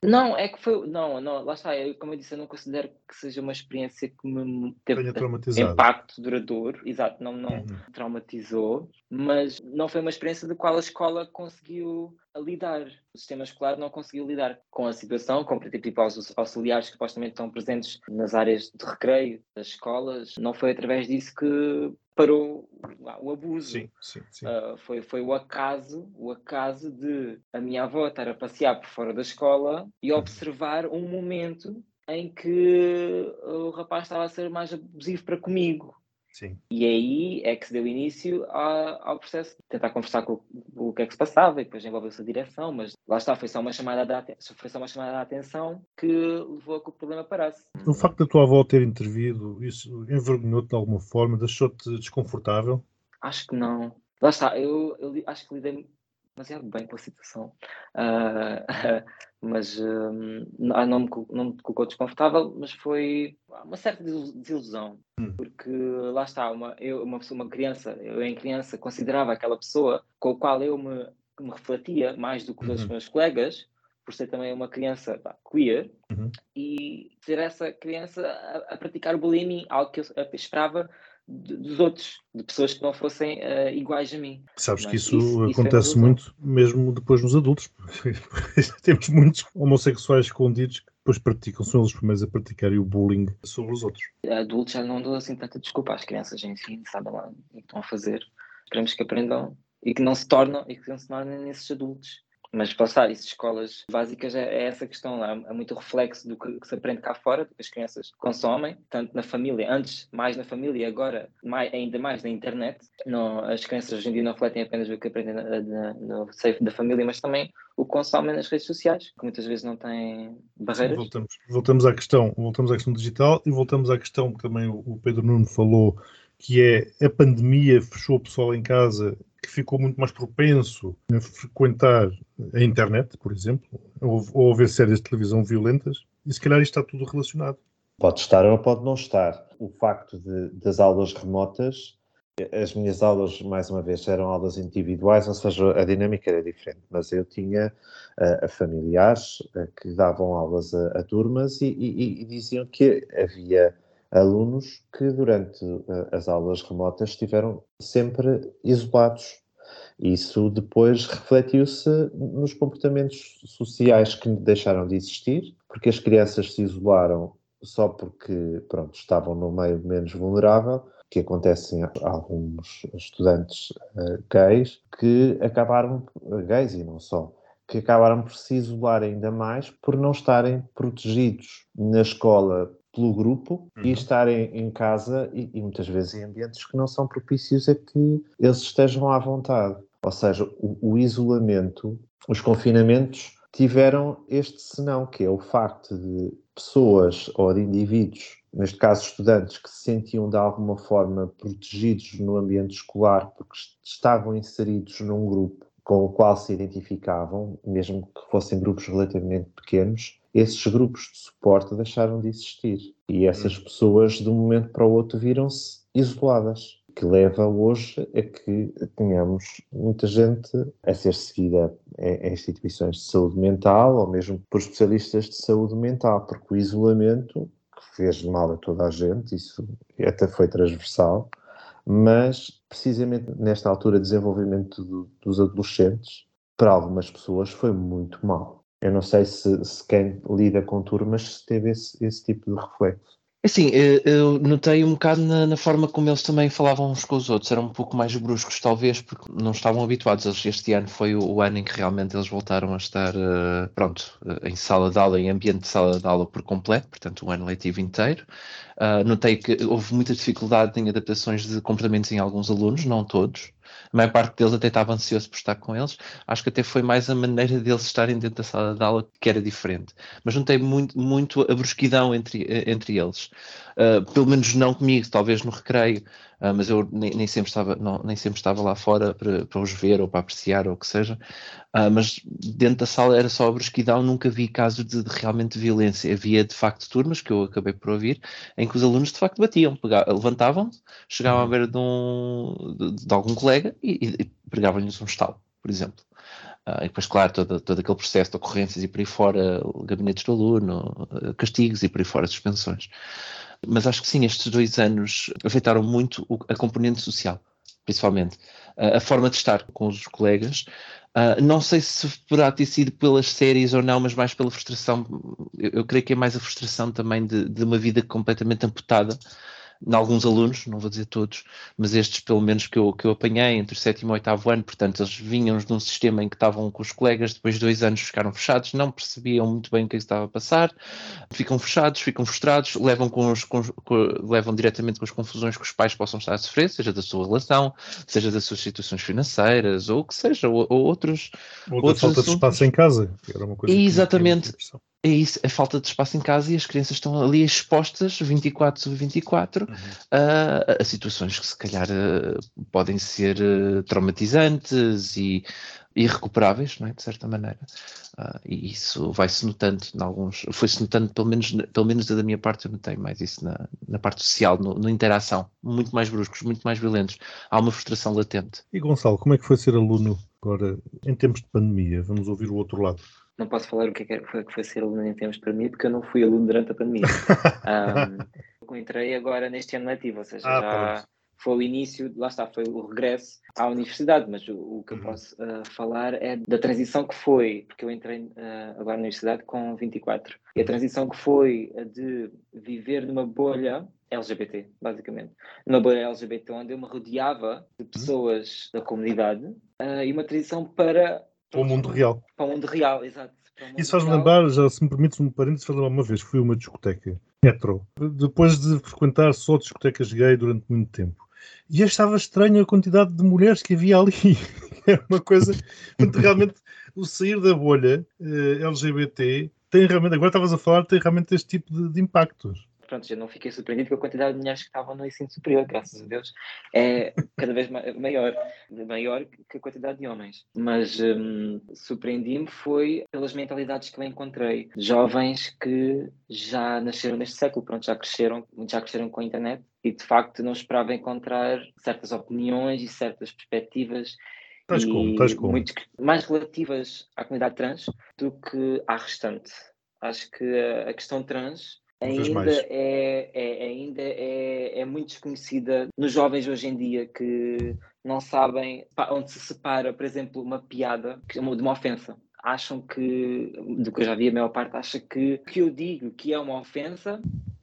Não, é que foi. Não, não, lá está. Eu, como eu disse, eu não considero que seja uma experiência que me teve Tenha traumatizado. impacto duradouro. Exato, não, não Uhum. traumatizou, mas não foi uma experiência de qual a escola conseguiu lidar. O sistema escolar não conseguiu lidar com a situação, com tipo, os auxiliares que supostamente estão presentes nas áreas de recreio das escolas. Não foi através disso que parou o abuso. Sim, sim, sim. Uh, foi, foi o acaso, o acaso de a minha avó estar a passear por fora da escola e observar um momento em que o rapaz estava a ser mais abusivo para comigo. Sim. E aí é que se deu início ao processo de tentar conversar com o, o que é que se passava e depois envolveu-se a direção, mas lá está, foi só uma chamada de, aten- foi só uma chamada de atenção que levou a que o problema parasse. O facto da tua avó ter intervido, isso envergonhou-te de alguma forma? Deixou-te desconfortável? Acho que não. Lá está, eu, eu acho que lidei demasiado bem com a situação. Ah, mas hum, não, não me, não me colocou desconfortável, mas foi uma certa desil- desilusão. Hum. Porque lá está, uma, eu, uma pessoa, uma criança, eu em criança considerava aquela pessoa com a qual eu me, me refletia mais do que os Uhum. meus colegas, por ser também uma criança pá, queer, Uhum. e ser essa criança a, a praticar o bullying, algo que eu esperava de- dos outros, de pessoas que não fossem eh, iguais a mim. Sabes que Mas isso, isso- isso é acontece muito mesmo depois nos adultos. Temos muitos homossexuais escondidos que depois praticam, são eles os primeiros a praticarem o bullying sobre os outros. Adultos já não dou assim tanta desculpa às crianças si, sabem lá o que estão a fazer. Esperemos que aprendam e que não se tornem e que não se tornem nesses adultos. Mas passar isso de escolas básicas é, é essa questão lá, é muito reflexo do que, que se aprende cá fora, do que as crianças consomem, tanto na família, antes mais na família, agora mais, ainda mais na internet. Não, as crianças hoje em dia não refletem apenas o que aprendem na- na- no seio da família, mas também o que consomem nas redes sociais, que muitas vezes não têm barreiras. Voltamos, voltamos à questão, voltamos à questão digital e voltamos à questão que também o Pedro Nuno falou, que é a pandemia fechou o pessoal em casa, que ficou muito mais propenso a frequentar a internet, por exemplo, ou, ou ver séries de televisão violentas, e se calhar isto está tudo relacionado. Pode estar ou pode não estar. O facto de, das aulas remotas, as minhas aulas, mais uma vez, eram aulas individuais, ou seja, a dinâmica era diferente, mas eu tinha familiares que davam aulas a, a turmas e, e, e, diziam que havia alunos que durante uh, as aulas remotas estiveram sempre isolados. Isso depois refletiu-se nos comportamentos sociais que deixaram de existir, porque as crianças se isolaram só porque pronto, estavam no meio menos vulnerável, que acontecem a alguns estudantes uh, gays que acabaram, gays e não só, que acabaram por se isolar ainda mais por não estarem protegidos na escola pelo grupo uhum. e estarem em casa e, e, muitas vezes em ambientes que não são propícios a que eles estejam à vontade. Ou seja, o, o isolamento, os confinamentos tiveram este senão, que é o facto de pessoas ou de indivíduos, neste caso estudantes, que se sentiam de alguma forma protegidos no ambiente escolar porque estavam inseridos num grupo com o qual se identificavam, mesmo que fossem grupos relativamente pequenos, esses grupos de suporte deixaram de existir. E essas pessoas, de um momento para o outro, viram-se isoladas que leva hoje a que tenhamos muita gente a ser seguida em instituições de saúde mental ou mesmo por especialistas de saúde mental, porque o isolamento que fez mal a toda a gente, isso até foi transversal, mas precisamente nesta altura de desenvolvimento do, dos adolescentes, para algumas pessoas foi muito mal. Eu não sei se, se quem lida com turmas teve esse, esse tipo de reflexo. Assim, eu notei um bocado na, na, forma como eles também falavam uns com os outros, eram um pouco mais bruscos, talvez, porque não estavam habituados. Este ano foi o, o, ano em que realmente eles voltaram a estar, uh, pronto, uh, em sala de aula, em ambiente de sala de aula por completo, portanto, o ano letivo inteiro. Uh, notei que houve muita dificuldade em adaptações de comportamentos em alguns alunos, não todos. A maior parte deles até estava ansioso por estar com eles. Acho que até foi mais a maneira deles estarem dentro da sala de aula que era diferente. Mas notei muito, muito a brusquidão entre, entre eles. Uh, pelo menos não comigo, talvez no recreio, uh, mas eu nem, nem, sempre estava, não, nem sempre estava lá fora para, para os ver ou para apreciar ou o que seja. Uh, mas dentro da sala era só a brusquidão, nunca vi casos de, de, realmente violência. Havia de facto turmas, que eu acabei por ouvir, em que os alunos de facto batiam, levantavam-se, chegavam à beira de, um, de, de algum colega e, e pregavam-lhes um estalo, por exemplo. Uh, e depois, claro, todo, todo aquele processo de ocorrências e por aí fora, gabinetes do aluno, castigos e por aí fora, suspensões. Mas acho que sim, estes dois anos afetaram muito a componente social, principalmente. Uh, a forma de estar com os colegas, Uh, não sei se poderá ter sido pelas séries ou não, mas mais pela frustração. Eu, eu creio que é mais a frustração também de, de uma vida completamente amputada em alguns alunos, não vou dizer todos, mas estes pelo menos que eu, que eu apanhei entre o sétimo e o oitavo ano, portanto eles vinham de um sistema em que estavam com os colegas, depois de dois anos ficaram fechados, não percebiam muito bem o que estava a passar, ficam fechados, ficam frustrados, levam, com os, com, com, levam diretamente com as confusões que os pais possam estar a sofrer, seja da sua relação, seja das suas situações financeiras, ou o que seja, ou, ou outros... Ou da falta assuntos. de espaço em casa, que era uma coisa Exatamente. Que é isso, a falta de espaço em casa e as crianças estão ali expostas 24 sobre 24 uhum. a, a, situações que se calhar eh, podem ser uh, traumatizantes e irrecuperáveis, não é? de certa maneira. Uh, e isso vai-se notando em alguns, foi-se notando, pelo menos, pelo menos da minha parte, eu notei mais isso na, na parte social, no, na interação, muito mais bruscos, muito mais violentos. Há uma frustração latente. E Gonçalo, como é que foi ser aluno agora em tempos de pandemia? Vamos ouvir o outro lado não posso falar o que, é que foi, que foi ser aluno em termos de pandemia, porque eu não fui aluno durante a pandemia. um, entrei agora neste ano letivo, ou seja, ah, já foi o início, lá está, foi o regresso à universidade, mas o, o que uhum. eu posso uh, falar é da transição que foi, porque eu entrei uh, agora na universidade com 24, e a transição que foi de viver numa bolha LGBT, basicamente. Numa bolha LGBT onde eu me rodeava de uhum. pessoas da comunidade uh, e uma transição para para o mundo real. Para o mundo real, exato. Isso faz-me lembrar, já se me permites um parênteses, faz lembrar uma vez, fui a uma discoteca, hetero, depois de frequentar só discotecas gay durante muito tempo. E achava estranho a quantidade de mulheres que havia ali. Era uma coisa. realmente, o sair da bolha eh, LGBT tem realmente, agora estavas a falar, tem realmente este tipo de, de impactos pronto, já não fiquei surpreendido com a quantidade de mulheres que estavam no ensino superior, graças a Deus, é cada vez maior, maior que a quantidade de homens. Mas hum, surpreendi-me foi pelas mentalidades que eu encontrei. Jovens que já nasceram neste século, pronto, já cresceram, já cresceram com a internet e de facto não esperava encontrar certas opiniões e certas perspectivas como, tais como. Muito mais relativas à comunidade trans do que à restante. Acho que a questão trans ainda, é, é, ainda é, é muito desconhecida nos jovens hoje em dia que não sabem onde se separa, por exemplo, uma piada de uma ofensa. Acham que, do que eu já vi, a maior parte acha que que eu digo que é uma ofensa,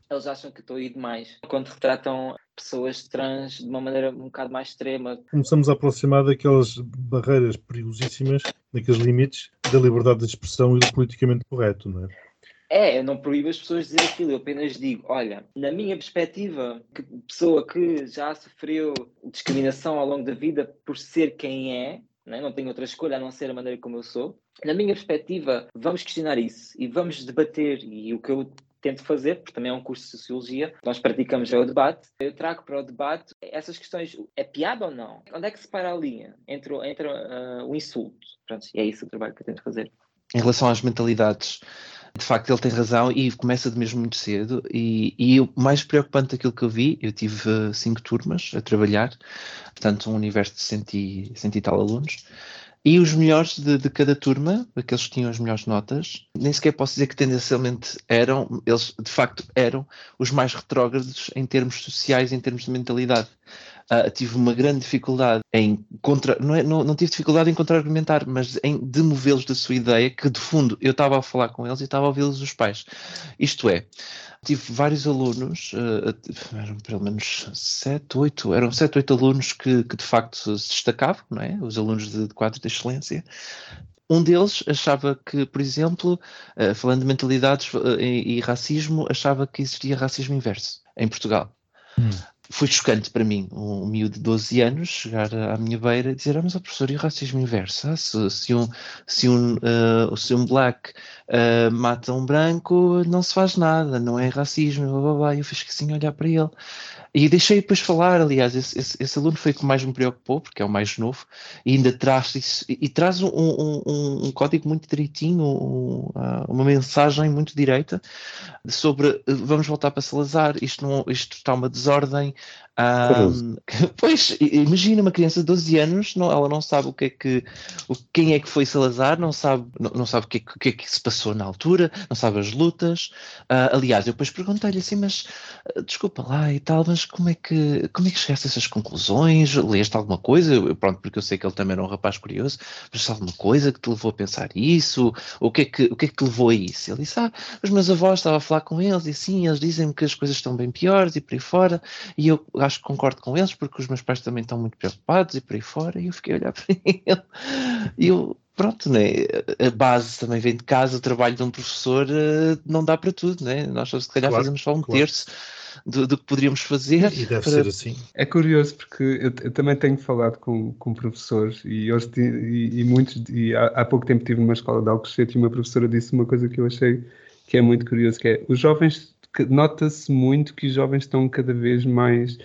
eles acham que estou a ir demais. Quando retratam pessoas trans de uma maneira um bocado mais extrema. Começamos a aproximar daquelas barreiras perigosíssimas, daqueles limites da liberdade de expressão e do politicamente correto, não é? É, eu não proíbo as pessoas de dizer aquilo, eu apenas digo, olha, na minha perspectiva, que pessoa que já sofreu discriminação ao longo da vida por ser quem é, né? não tem outra escolha a não ser a maneira como eu sou, na minha perspectiva, vamos questionar isso e vamos debater, e o que eu tento fazer, porque também é um curso de Sociologia, nós praticamos já o debate, eu trago para o debate essas questões, é piada ou não? Onde é que se para a linha entre, entre uh, o insulto? Pronto, é isso o trabalho que eu tento fazer. Em relação às mentalidades de facto ele tem razão e começa de mesmo muito cedo. E, e o mais preocupante daquilo que eu vi, eu tive uh, cinco turmas a trabalhar, portanto um universo de cento e, cento e tal alunos, e os melhores de, de, cada turma, aqueles que tinham as melhores notas, nem sequer posso dizer que tendencialmente eram, eles de facto eram os mais retrógrados em termos sociais, em termos de mentalidade uh, tive uma grande dificuldade em contra, não, é, não, não tive dificuldade em contra-argumentar, mas em demovê-los da sua ideia, que de fundo eu estava a falar com eles e estava a ouvi-los os pais. Isto é, tive vários alunos, uh, eram pelo menos sete, oito, eram sete, oito alunos que, que de facto se destacavam, não é? Os alunos de, de quadro de excelência, um deles achava que, por exemplo, falando de mentalidades e, racismo, achava que existia racismo inverso em Portugal. Hum foi chocante para mim, um miúdo de 12 anos, chegar à minha beira e dizer: Ah, mas o professor, e o racismo inverso? Ah, se, se, um, se, um, uh, se um black uh, mata um branco, não se faz nada, não é racismo. Blá, blá, blá. E eu fiz assim olhar para ele. E deixei depois falar, aliás, esse, esse, esse, aluno foi o que mais me preocupou, porque é o mais novo, e ainda traz isso, e, traz um, um, um, código muito direitinho, um, ah, uma mensagem muito direita sobre vamos voltar para Salazar, isto, não, isto está uma desordem, um, pois, imagina uma criança de 12 anos, não, ela não sabe o que é que, o, quem é que foi Salazar, não sabe, não, não sabe o que, é, o que, é, que se passou na altura, não sabe as lutas. Uh, aliás, eu depois perguntei-lhe assim, mas uh, desculpa lá e tal, mas como é que, como é que chegaste a essas conclusões? Leste alguma coisa? Eu, pronto, porque eu sei que ele também era um rapaz curioso, mas alguma coisa que te levou a pensar isso? O que é que, o que, é que te levou a isso? Ele disse, ah, os meus avós estavam a falar com eles e assim, eles dizem-me que as coisas estão bem piores e por aí fora, e eu acho que concordo com eles, porque os meus pais também estão muito preocupados e por aí fora, e eu fiquei a olhar para ele. E eu, pronto, né? a base também vem de casa, o trabalho de um professor uh, não dá para tudo, né? nós se calhar claro, fazemos só um claro. terço do, do, que poderíamos fazer. E deve para... ser assim. É curioso, porque eu, eu, também tenho falado com, com professores e, eles, e, e muitos, e há, há, pouco tempo estive numa escola de Alcochete e uma professora disse uma coisa que eu achei que é muito curioso, que é os jovens, nota-se muito que os jovens estão cada vez mais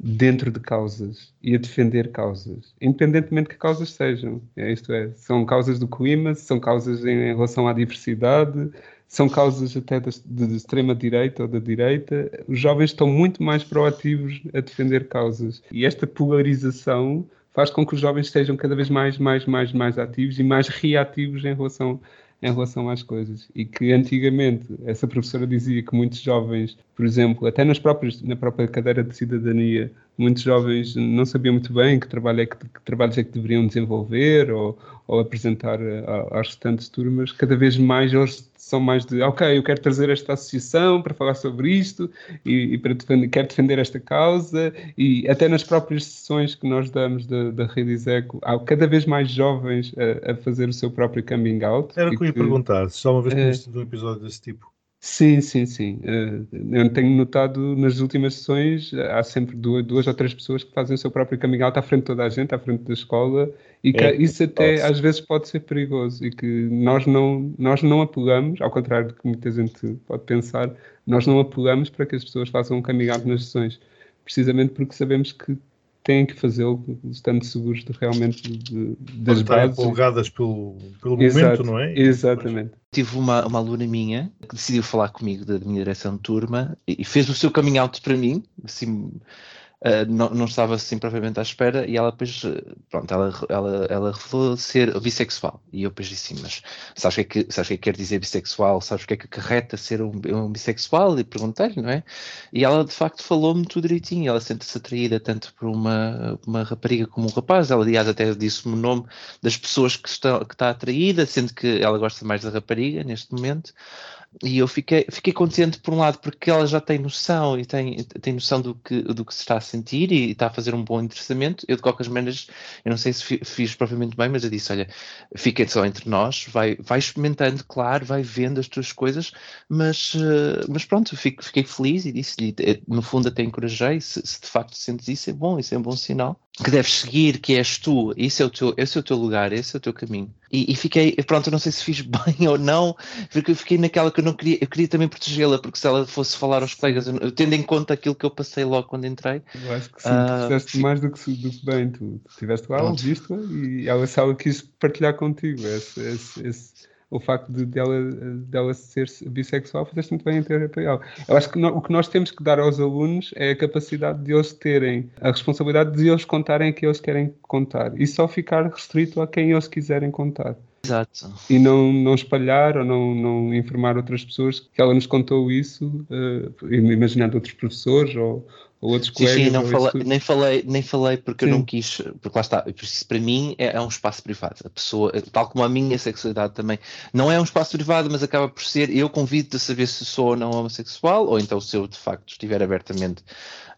dentro de causas e a defender causas, independentemente que causas sejam. É, isto é, são causas do clima, são causas em relação à diversidade, são causas até de, de extrema-direita ou da direita. Os jovens estão muito mais proativos a defender causas. E esta polarização faz com que os jovens sejam cada vez mais, mais, mais, mais ativos e mais reativos em relação em relação às coisas. E que antigamente essa professora dizia que muitos jovens, por exemplo, até nas próprias, na própria cadeira de cidadania, muitos jovens não sabiam muito bem que, trabalho é que, que trabalhos é que deveriam desenvolver ou, ou apresentar às restantes turmas. Cada vez mais eles são mais de, ok, eu quero trazer esta associação para falar sobre isto e, e para defender, quero defender esta causa e até nas próprias sessões que nós damos da, da Rede Eco, há cada vez mais jovens a, a, fazer o seu próprio coming out. Era o que eu ia perguntar, se uma vez é, tido um episódio desse tipo. Sim, sim, sim. Eh, eu tenho notado nas últimas sessões, há sempre duas, duas ou três pessoas que fazem o seu próprio caminho alto à frente de toda a gente, à frente da escola, e que é, isso até às vezes pode ser perigoso e que nós não, nós não apelamos, ao contrário do que muita gente pode pensar, nós não apelamos para que as pessoas façam um caminho alto nas sessões, precisamente porque sabemos que têm que fazê-lo estando seguros de, realmente de, das bases. empolgadas pelo, pelo momento, não é? Exatamente. Tive uma, uma aluna minha que decidiu falar comigo da minha direção de turma e fez o seu caminho alto para mim, assim, Uh, não, não, estava assim propriamente à espera e ela depois, uh, pronto, ela, ela, ela revelou ser bissexual e eu depois disse, mas sabes o que, é que, sabes que, é que quer dizer bissexual? Sabes o que é que acarreta ser um, um bissexual? E perguntei-lhe, não é? E ela de facto falou-me tudo direitinho, ela sente-se atraída tanto por uma, uma rapariga como um rapaz, ela aliás até disse-me o nome das pessoas que, estão, que está atraída, sendo que ela gosta mais da rapariga neste momento, e eu fiquei, fiquei contente por um lado porque ela já tem noção e tem, tem noção do que, do que se está a sentir e, está a fazer um bom interessamento. Eu de qualquer maneiras, eu não sei se fiz propriamente bem, mas eu disse, olha, fica só entre nós, vai, vai experimentando, claro, vai vendo as tuas coisas, mas, uh, mas pronto, fico, fiquei feliz e disse-lhe, eh, no fundo até encorajei, se, se de facto sentes isso é bom, isso é um bom sinal que deves seguir, que és tu, esse é o teu, esse é o teu lugar, esse é o teu caminho. E, e fiquei, pronto, não sei se fiz bem ou não, porque eu fiquei naquela que eu não queria, eu queria também protegê-la, porque se ela fosse falar aos colegas, eu, tendo em conta aquilo que eu passei logo quando entrei. Eu acho que sim, uh, fizeste mais do que, do que bem, tu estiveste lá, ouviste e ela, se ela quis partilhar contigo esse, esse, esse o facto de dela, dela ser bissexual, fizeste muito bem em ter apoiado. Eu acho que no, o que nós temos que dar aos alunos é a capacidade de eles terem a responsabilidade de eles contarem o que eles querem contar e só ficar restrito a quem eles quiserem contar. Exato. E não, não espalhar ou não, não informar outras pessoas que ela nos contou isso, uh, imaginando outros professores ou, ou outros sim, colegas. Sim, não falei, nem, falei, nem falei porque sim. eu não quis, porque lá está, isso para mim é, é, um espaço privado. A pessoa, tal como a minha sexualidade também, não é um espaço privado, mas acaba por ser. Eu convido-te a saber se sou ou não homossexual, ou então se eu de facto estiver abertamente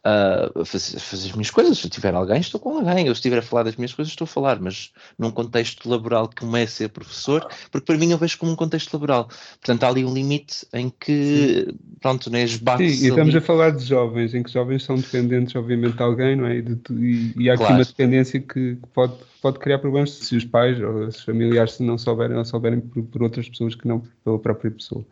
a fazer, fazer, as minhas coisas. Se eu tiver alguém, estou com alguém. Eu estiver a falar das minhas coisas, estou a falar, mas num contexto laboral que é ser professor, porque para mim eu vejo como um contexto laboral. Portanto, há ali um limite em que, Sim. pronto, né, esbate Sim, e estamos ali. a falar de jovens, em que jovens são dependentes, obviamente, de alguém, não é? E, de, e, e há aqui claro. uma dependência que, que pode pode criar problemas se os pais ou os familiares se não souberem, não souberem por, por, outras pessoas que não pela própria pessoa.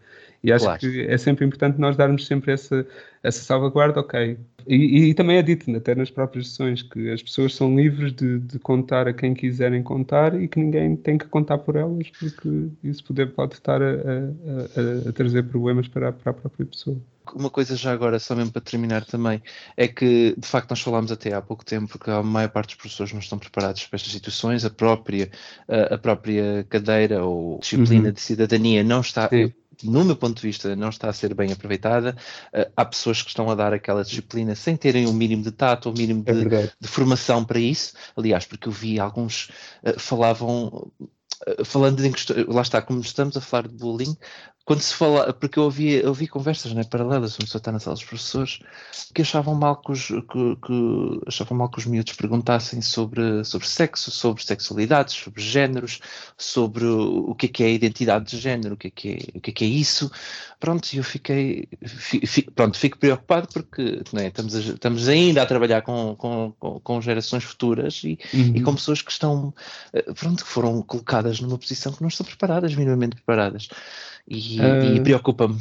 E acho Claro. que é sempre importante nós darmos sempre essa, essa salvaguarda, ok. E, e também é dito, até nas próprias sessões, que as pessoas são livres de, de contar a quem quiserem contar e que ninguém tem que contar por elas, porque isso poder, pode estar a, a- a- a trazer problemas para, a- para a própria pessoa. Uma coisa já agora, só mesmo para terminar também, é que de facto nós falámos até há pouco tempo que a maior parte dos professores não estão preparados para estas situações, a própria, a própria cadeira ou disciplina Uhum. de cidadania não está, Sim. No meu ponto de vista, não está a ser bem aproveitada. Uh, há pessoas que estão a dar aquela disciplina sem terem o mínimo de tato, o mínimo É de, verdade. de formação para isso. Aliás, porque eu vi alguns uh, falavam, uh, falando em questões, lá está, como estamos a falar de bullying, quando se fala, porque eu ouvi, eu ouvi conversas né, paralelas, uma pessoa está na sala dos professores, que achavam mal que os, que, que achavam mal que os miúdos perguntassem sobre, sobre sexo, sobre sexualidades, sobre géneros, sobre o, que é que é a identidade de género, o que é que é, o que é, que é isso. Pronto, e eu fiquei, fi, fi- pronto, fico preocupado porque né, estamos, a- estamos ainda a trabalhar com, com, com, gerações futuras e, e Uhum. com pessoas que estão, eh, pronto, que foram colocadas numa posição que não estão preparadas, minimamente preparadas. E, e Ah. preocupa-me.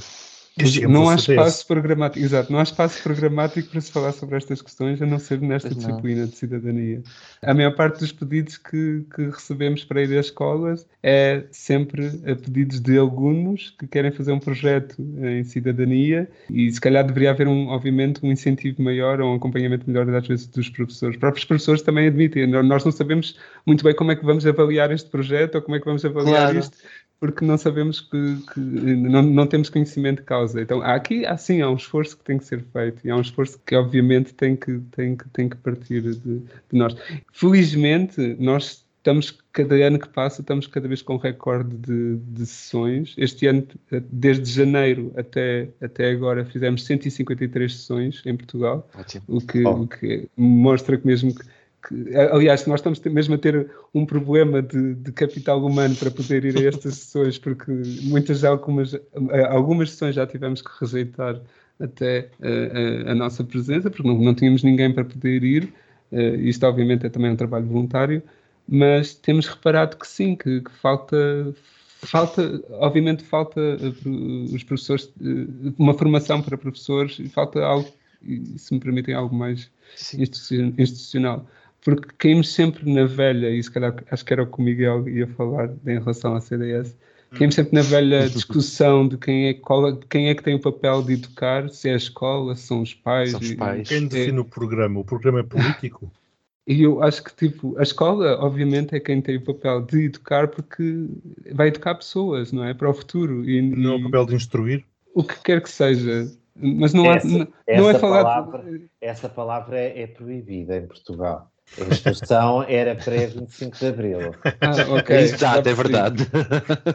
Não há espaço programático, exato, não há espaço programático para se falar sobre estas questões, a não ser nesta Pois não. disciplina de cidadania. A maior parte dos pedidos que, que recebemos para ir às escolas é sempre a pedidos de alunos que querem fazer um projeto em cidadania e se calhar deveria haver, um, obviamente, um incentivo maior ou um acompanhamento melhor, às vezes, dos professores. Os próprios professores também admitem, nós não sabemos muito bem como é que vamos avaliar este projeto ou como é que vamos avaliar Claro. isto porque não sabemos que, que não, não temos conhecimento de causa. Então, há aqui, há, sim, há um esforço que tem que ser feito e há um esforço que, obviamente, tem que, tem que, tem que partir de, de nós. Felizmente, nós estamos, cada ano que passa, estamos cada vez com recorde de, de sessões. Este ano, desde janeiro até, até agora, fizemos 153 sessões em Portugal, Ótimo. o que, o que mostra que mesmo que que- aliás, nós estamos mesmo a ter um problema de, de capital humano para poder ir a estas sessões, porque muitas algumas, eh, algumas sessões já tivemos que rejeitar até eh, a, a nossa presença, porque não, não tínhamos ninguém para poder ir. Eh, isto, obviamente, é também um trabalho voluntário, mas temos reparado que sim, que, que falta. Falta, obviamente, falta eh, os professores, eh, uma formação para professores e falta algo, se me permitem, algo mais institucional. Porque caímos sempre na velha, e se calhar acho que era o que o Miguel ia falar em relação à CDS, caímos sempre na velha discussão de quem é, qual, é- quem é que tem o papel de educar, se é a escola, se são os pais. São os e- pais. Quem define o programa? O programa é político? E eu acho que, tipo, a escola, obviamente, é quem tem o papel de educar porque vai educar pessoas, não é? Para o futuro. E, Não é o e papel de instruir? o que quer que seja. Mas não, há, Essa- não, não é essa falar. palavra- Essa palavra é, é proibida em Portugal. A instrução era pré-25 de Abril. Ah, ok. Exato, já é verdade.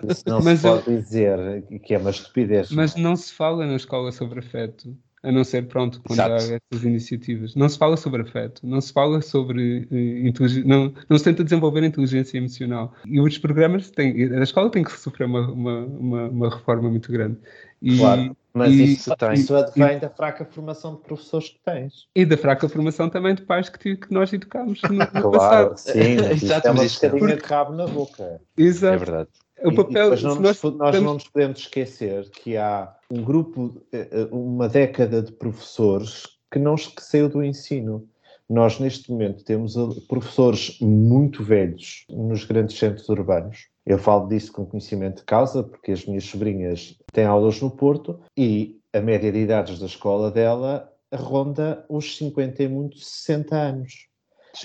Isso não Mas se eu- pode dizer que é uma estupidez. Mas não se fala na escola sobre afeto, a não ser pronto quando Exato. há essas iniciativas. Não se fala sobre afeto, não se fala sobre eh, inteligência, não, não se tenta desenvolver inteligência emocional. E os programas têm, a escola tem que sofrer uma, uma, uma, uma reforma muito grande. E, Claro, Mas e- isso, tem. isso advém da fraca formação de professores que tens. e da fraca formação também de pais que, que nós educámos no, no Claro, passado. sim, isso Exato, é uma é- pescadinha de rabo na boca. É Exato. verdade. o E- e papel, depois não nós, nós estamos- não nos podemos esquecer que há um grupo, eh, eh, uma década de professores que não esqueceu do ensino. Nós, neste momento, temos professores muito velhos nos grandes centros urbanos. Eu falo disso com conhecimento de causa, porque as minhas sobrinhas têm aulas no Porto e a média de idades da escola dela ronda os 50 e muito 60 anos.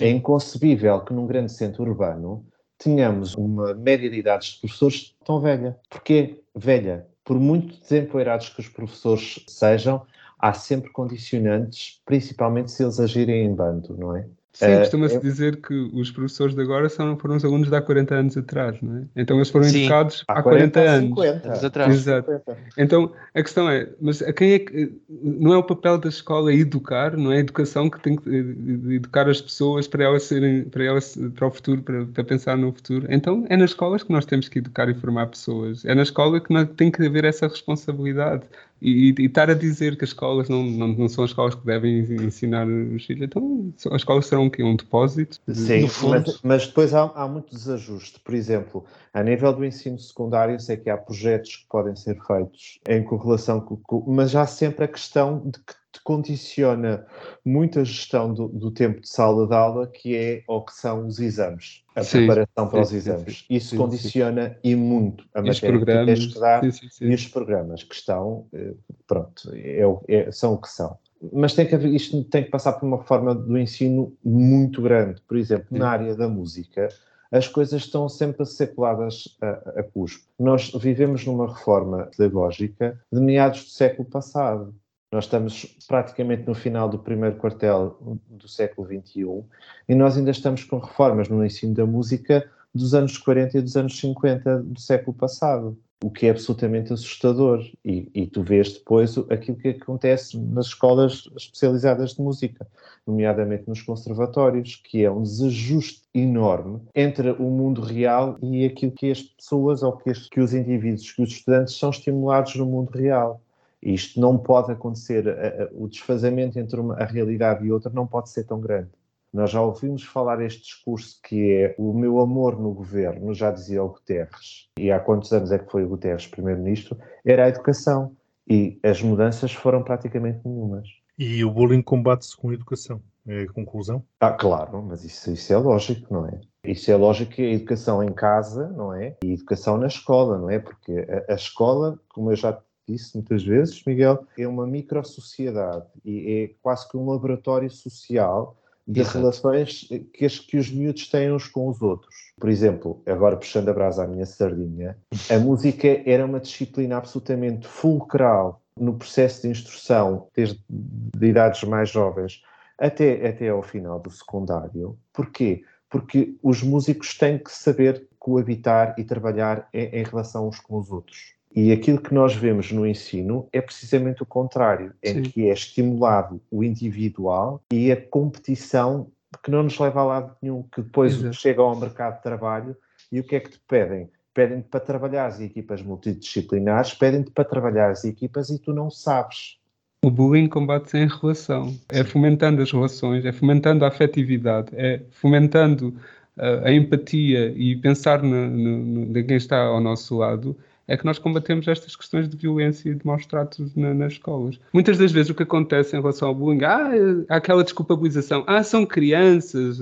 É inconcebível que num grande centro urbano tenhamos uma média de idades de professores tão velha. Porquê velha? Por muito desempoeirados que os professores sejam, há sempre condicionantes, principalmente se eles agirem em bando, não é? Sim, Eh, costuma-se eu- dizer que os professores de agora são, foram os alunos de há 40 anos atrás, não é? Então eles foram Sim. educados Há há 40, anos. 50. Anos atrás. Exato. 50. Então, a questão é, mas a quem é que não é o papel da escola educar, não é a educação que tem que eh, educar as pessoas para elas serem, para elas para o futuro, para, para pensar no futuro. Então, é nas escolas que nós temos que educar e formar pessoas. É na escola que nós, tem que haver essa responsabilidade E, e, estar a dizer que as escolas não, não, não, são as escolas que devem ensinar os filhos, então as escolas serão o quê? Um depósito? Sim, mas, mas, depois há, há muito desajuste. Por exemplo, a nível do ensino secundário, sei que há projetos que podem ser feitos em correlação com, com mas há sempre a questão de que te condiciona muito a gestão do, do, tempo de sala de aula, que é ou que são os exames, a sim, preparação para sim, os exames. Sim, Isso condiciona e muito a matéria que tens que dar e os programas que estão, eh, pronto, é, é, são o que são. Mas tem que haver, isto tem que passar por uma forma do ensino muito grande. Por exemplo, na área da música, as coisas estão sempre a ser coladas a, a cuspo. Nós vivemos numa reforma pedagógica de meados do século passado. Nós estamos praticamente no final do primeiro quartel do século XXI e nós ainda estamos com reformas no ensino da música dos anos 40 e dos anos 50 do século passado, o que é absolutamente assustador. E, e tu vês depois aquilo que acontece nas escolas especializadas de música, nomeadamente nos conservatórios, que é um desajuste enorme entre o mundo real e aquilo que as pessoas ou que, as, que os indivíduos, que os estudantes são estimulados no mundo real. Isto não pode acontecer, o desfazamento entre uma, a realidade e outra não pode ser tão grande. Nós já ouvimos falar este discurso que é o meu amor no governo, já dizia o Guterres, e há quantos anos é que foi o Guterres primeiro-ministro, era a educação. E as mudanças foram praticamente nenhumas. E o bullying combate-se com a educação. É a conclusão? Ah, claro, mas isso, isso é lógico, não é? Isso é lógico que a educação em casa, não é? E a educação na escola, não é? Porque a, a escola, como eu já disse muitas vezes, Miguel, é uma microsociedade e é quase que um laboratório social de Exato. relações que, as, que os miúdos têm uns com os outros. Por exemplo, agora puxando a brasa à minha sardinha, a música era uma disciplina absolutamente fulcral no processo de instrução, desde de idades mais jovens até, até ao final do secundário. Porquê? Porque os músicos têm que saber coabitar e trabalhar em, em relação uns com os outros. E aquilo que nós vemos no ensino é precisamente o contrário, em Sim. que é estimulado o individual e a competição que não nos leva a lado nenhum, que depois Exato. chega ao mercado de trabalho e o que é que te pedem? Pedem-te para trabalhar as equipas multidisciplinares, pedem-te para trabalhar as equipas e tu não sabes. O bullying combate-se em relação, é fomentando as relações, é fomentando a afetividade, é fomentando uh, a empatia e pensar no, no, no, quem está ao nosso lado é que nós combatemos estas questões de violência e de maus tratos na, nas escolas. Muitas das vezes o que acontece em relação ao bullying, ah, há aquela desculpabilização, ah, são crianças,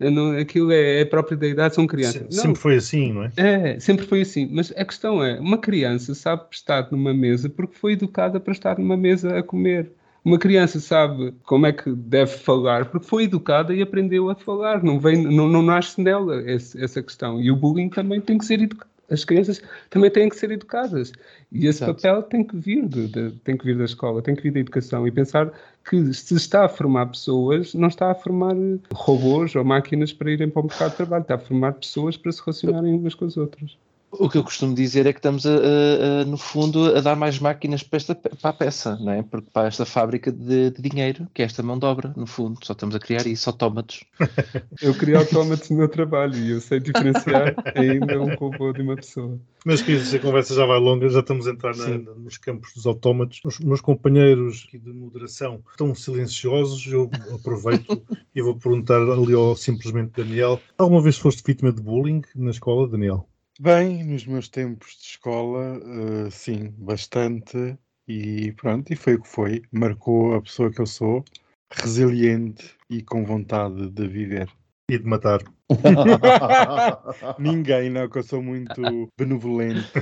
eh, não, aquilo é, é próprio da idade, são crianças. Se, sempre foi assim, não é? É, sempre foi assim. Mas a questão é, uma criança sabe estar numa mesa porque foi educada para estar numa mesa a comer. Uma criança sabe como é que deve falar porque foi educada e aprendeu a falar. Não, vem, não, não nasce nela essa questão. E o bullying também tem que ser educado as crianças também têm que ser educadas. E esse Exato. papel tem que, vir de, de, tem que vir da escola, tem que vir da educação e pensar que se está a formar pessoas, não está a formar robôs ou máquinas para irem para o mercado de trabalho, está a formar pessoas para se relacionarem umas com as outras. O que eu costumo dizer é que estamos, a, a, a, no fundo, a dar mais máquinas para, esta, para a peça, não é? Porque para esta fábrica de, de, dinheiro, que é esta mão de obra, no fundo, só estamos a criar isso, autómatos. Eu crio autómatos no meu trabalho e eu sei diferenciar ainda um robô de uma pessoa. Mas que a conversa já vai longa, já estamos a entrar na, nos campos dos autómatos. Os meus companheiros de moderação estão silenciosos, eu aproveito e vou perguntar ali ao simplesmente Daniel. Alguma vez foste vítima de bullying na escola, Daniel? Bem, nos meus tempos de escola, uh, sim, bastante. E pronto, e foi o que foi. Marcou a pessoa que eu sou, resiliente e com vontade de viver. E de matar. Ninguém, não, que eu sou muito benevolente.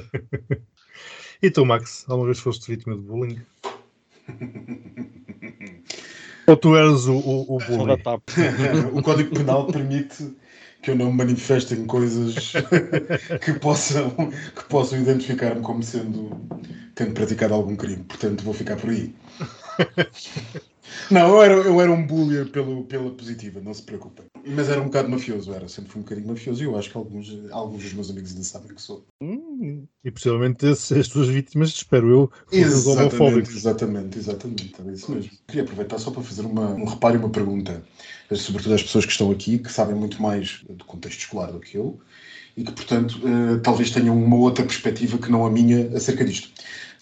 e tu, Max, alguma vez foste vítima de bullying? Ou tu eras o, o, o bullying? o Código Penal permite que eu não me manifeste em coisas que possam, que possam identificar-me como sendo tendo praticado algum crime. Portanto, vou ficar por aí. Não, eu era, eu era um bullier pelo, pela positiva, não se preocupem. Mas era um bocado mafioso, era. Sempre fui um bocadinho mafioso e eu acho que alguns, alguns dos meus amigos ainda sabem que sou. E possivelmente as tuas vítimas, espero eu, exatamente, exatamente, exatamente, era isso mesmo. Queria aproveitar só para fazer uma, um reparo e uma pergunta, sobretudo às pessoas que estão aqui, que sabem muito mais do contexto escolar do que eu e que, portanto, uh, talvez tenham uma outra perspectiva que não a minha acerca disto.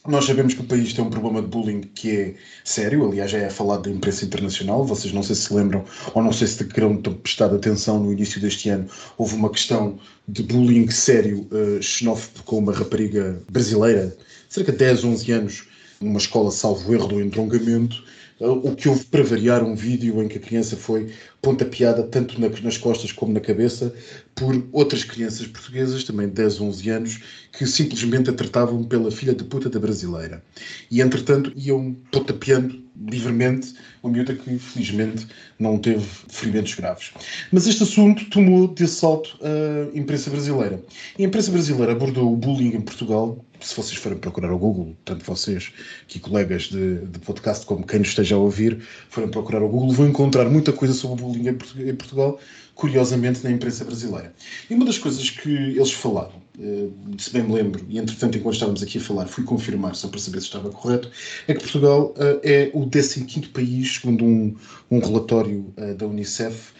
Nós sabemos que o país tem um problema de bullying que é sério, aliás, já é falado da imprensa internacional. Vocês não sei se lembram ou não sei se terão prestado atenção no início deste ano. Houve uma questão de bullying sério, uh, xenófobo, com uma rapariga brasileira, cerca de 10, 11 anos, numa escola, salvo erro, do entroncamento. O que houve para variar um vídeo em que a criança foi pontapeada tanto na, nas costas como na cabeça por outras crianças portuguesas, também de 10, 11 anos, que simplesmente a tratavam pela filha de puta da brasileira. E, entretanto, iam pontapeando livremente uma miúda que, felizmente, não teve ferimentos graves. Mas este assunto tomou de assalto a imprensa brasileira. E a imprensa brasileira abordou o bullying em Portugal. Se vocês forem procurar o Google, tanto vocês que colegas de, de podcast como quem nos esteja a ouvir, forem procurar o Google, vão encontrar muita coisa sobre o bullying em Portugal, curiosamente, na imprensa brasileira. E uma das coisas que eles falaram, eh, se bem me lembro, e entretanto, enquanto estávamos aqui a falar, fui confirmar só para saber se estava correto, é que Portugal eh, é o 15 país, segundo um, um relatório eh, da Unicef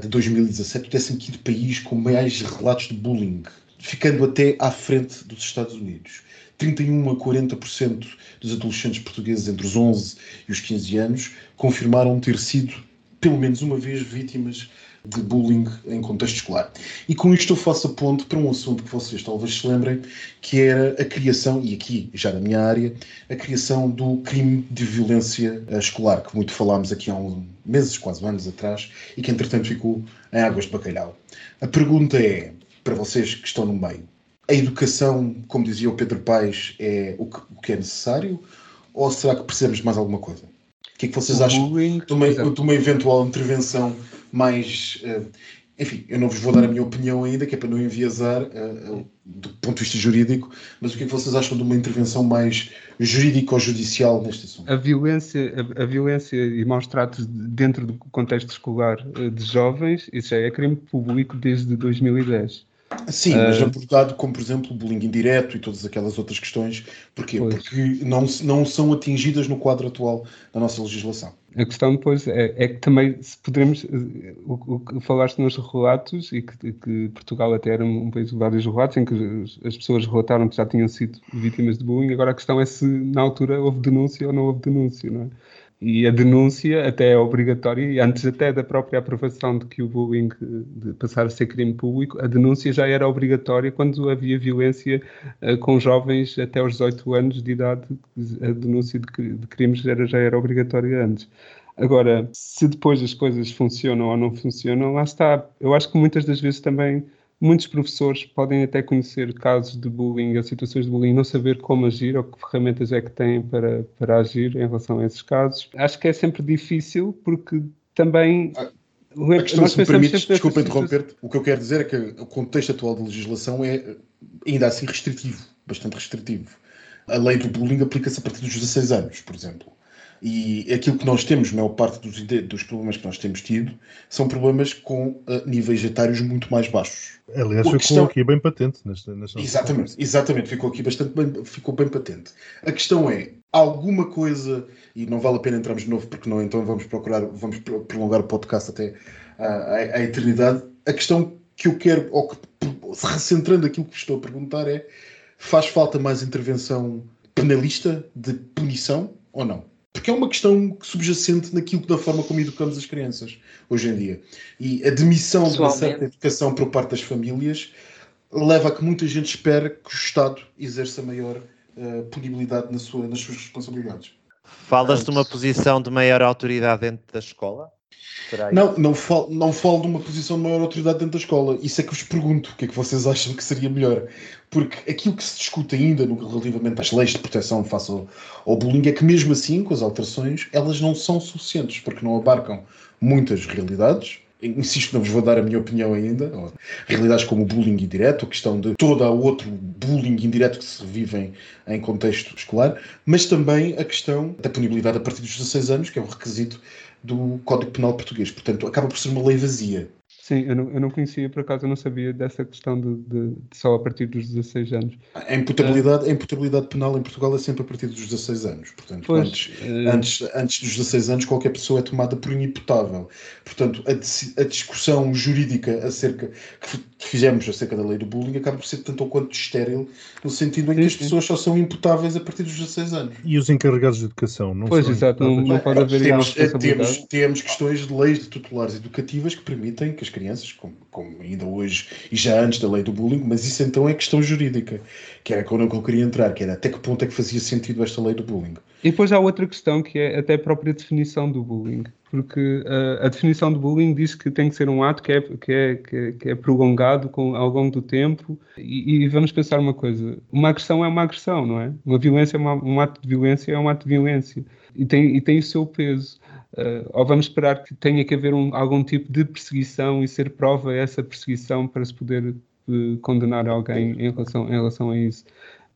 de 2017, o 15 país com mais relatos de bullying, ficando até à frente dos Estados Unidos. 31 a 40% dos adolescentes portugueses entre os 11 e os 15 anos confirmaram ter sido pelo menos uma vez vítimas de bullying em contexto escolar. E com isto eu faço a ponto para um assunto que vocês talvez se lembrem, que era a criação, e aqui já na minha área, a criação do crime de violência eh, escolar, que muito falámos aqui há uns meses, quase anos atrás, e que entretanto ficou em águas de bacalhau. A pergunta é, para vocês que estão no meio, a educação, como dizia o Pedro Paes, é o que, o que é necessário? Ou será que precisamos de mais alguma coisa? que é que vocês acham de uma, de uma eventual intervenção mais. Uh, enfim, eu não vos vou dar a minha opinião ainda, que é para não enviesar uh, uh, do ponto de vista jurídico, mas o que é que vocês acham de uma intervenção mais jurídica ou judicial neste assunto? A violência, a, a, violência e maus tratos dentro do contexto escolar de jovens, isso já é crime público desde 2010. Sim, mas uh, abordado como, por exemplo, o bullying indireto e todas aquelas outras questões. Porquê? Pois. Porque não, não são atingidas no quadro atual da nossa legislação. A questão depois é, é que também, se podemos, eh, o, que falaste nos relatos, e que, que, Portugal até era um país de vários relatos, em que as pessoas relataram que já tinham sido vítimas de bullying, agora a questão é se na altura houve denúncia ou não houve denúncia, não é? E a denúncia até é obrigatória, antes até da própria aprovação de que o bullying de passar a ser crime público, a denúncia já era obrigatória quando havia violência uh, com jovens até aos 18 anos de idade, a denúncia de, de crimes já era, já era obrigatória antes. Agora, se depois as coisas funcionam ou não funcionam, lá está. Eu acho que muitas das vezes também Muitos professores podem até conhecer casos de bullying ou situações de bullying, não saber como agir ou que ferramentas é que têm para, para agir em relação a esses casos. Acho que é sempre difícil porque também. A questão, se me permites, desculpa interromper-te, o que eu quero dizer é que o contexto atual de legislação é ainda assim restritivo, bastante restritivo. A lei do bullying aplica-se a partir dos 16 anos, por exemplo. E aquilo que nós temos, a maior parte dos, dos problemas que nós temos tido, são problemas com uh, níveis etários muito mais baixos. Aliás, ficou questão... aqui bem patente. Nesta, nesta exatamente, exatamente, ficou aqui bastante bem, ficou bem patente. A questão é, alguma coisa, e não vale a pena entrarmos de novo, porque não, então vamos procurar, vamos prolongar o podcast até à, à eternidade. A questão que eu quero, ou que, recentrando aquilo que estou a perguntar, é: faz falta mais intervenção penalista de punição ou não? Porque é uma questão subjacente naquilo da forma como educamos as crianças hoje em dia. E a demissão de uma certa educação por parte das famílias leva a que muita gente espere que o Estado exerça maior uh, punibilidade na sua, nas suas responsabilidades. Falas de uma posição de maior autoridade dentro da escola? Não, não falo, não falo de uma posição de maior autoridade dentro da escola. Isso é que vos pergunto. O que é que vocês acham que seria melhor? Porque aquilo que se discute ainda no, relativamente às leis de proteção face ao, ao bullying é que, mesmo assim, com as alterações, elas não são suficientes, porque não abarcam muitas realidades. Insisto, não vos vou dar a minha opinião ainda. Realidades como o bullying indireto, a questão de todo o outro bullying indireto que se vive em, em contexto escolar, mas também a questão da punibilidade a partir dos 16 anos, que é um requisito do Código Penal português. Portanto, acaba por ser uma lei vazia. Sim, eu não, eu não conhecia, por acaso, eu não sabia dessa questão de, de, de só a partir dos 16 anos. A imputabilidade, a imputabilidade penal em Portugal é sempre a partir dos 16 anos. Portanto, Pois, antes, eh, antes, antes dos 16 anos, qualquer pessoa é tomada por inimputável. Portanto, a, a discussão jurídica acerca que fizemos acerca da lei do bullying acaba por ser tanto ou quanto estéril, no sentido em que Sim, as sim. pessoas só são imputáveis a partir dos 16 anos. E os encarregados de educação? Não Pois, são exato, não, não pode haver Temos, eh, temos, temos questões de leis de tutelares educativas que permitem que as crianças, como, como ainda hoje e já antes da lei do bullying, mas isso então é questão jurídica, que era quando eu queria entrar, que era até que ponto é que fazia sentido esta lei do bullying. E depois há outra questão que é até a própria definição do bullying, porque uh, a definição do bullying diz que tem que ser um ato que é, que é, que é, que é prolongado com, ao longo do tempo. E, e vamos pensar uma coisa: uma agressão é uma agressão, não é? Uma violência é uma, um ato de violência, é um ato de violência e tem, e tem o seu peso. Uh, ou vamos esperar que tenha que haver um, algum tipo de perseguição e ser prova essa perseguição para se poder uh, condenar alguém em relação, em relação a isso.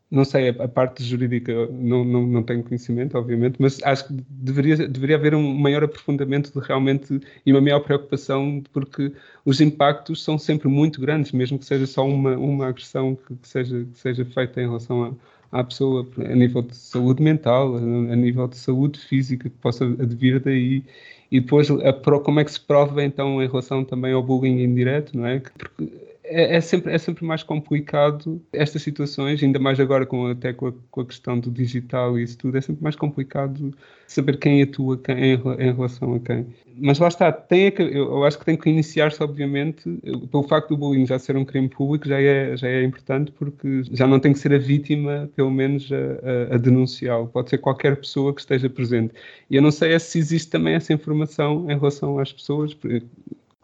Não sei, a parte jurídica não, não, não tenho conhecimento, obviamente, mas acho que deveria, deveria haver um maior aprofundamento de realmente e uma maior preocupação, porque os impactos são sempre muito grandes, mesmo que seja só uma, uma agressão que, que seja, que seja feita em relação a, à pessoa, a nível de saúde mental, a, nível de saúde física, que possa advir daí. E depois, a, como é que se prova então em relação também ao bullying indireto, não é? Porque é, é, sempre, é sempre mais complicado estas situações, ainda mais agora com, até com a, com a questão do digital e isso tudo, é sempre mais complicado saber quem atua quem, em, em, relação a quem. Mas lá está, tem que, eu acho que tem que iniciar-se, obviamente, pelo facto do bullying já ser um crime público, já é, já é importante, porque já não tem que ser a vítima, pelo menos, a, a, a denunciá-lo. Pode ser qualquer pessoa que esteja presente. E eu não sei é se existe também essa informação em relação às pessoas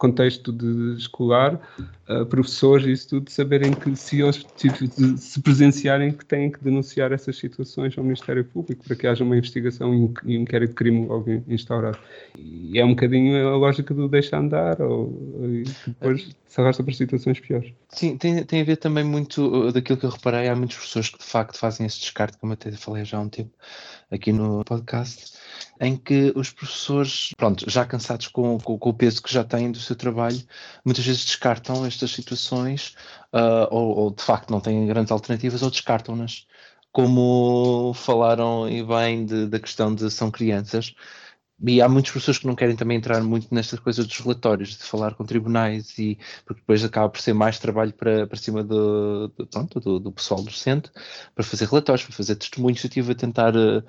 contexto de escolar, uh, professores e isso tudo, saberem que se eles se presenciarem que têm que denunciar essas situações ao Ministério Público para que haja uma investigação e um inquérito de crime logo instaurado. E é um bocadinho a lógica do deixa andar ou e depois se arrasta para situações piores. Sim, tem, tem a ver também muito daquilo que eu reparei, há muitos professores que de facto fazem esse descarte, como eu até falei já há um tempo aqui no podcast, em que os professores, pronto, já cansados com, com, com o peso que já têm do seu trabalho, muitas vezes descartam estas situações uh, ou, ou, de facto não têm grandes alternativas ou descartam-nas. Como falaram e bem de, da questão de são crianças, e há muitas pessoas que não querem também entrar muito nestas coisas dos relatórios, de falar com tribunais, e porque depois acaba por ser mais trabalho para, para cima do, do, pronto, do, do pessoal docente, para fazer relatórios, para fazer testemunhos. Eu estive a tentar uh,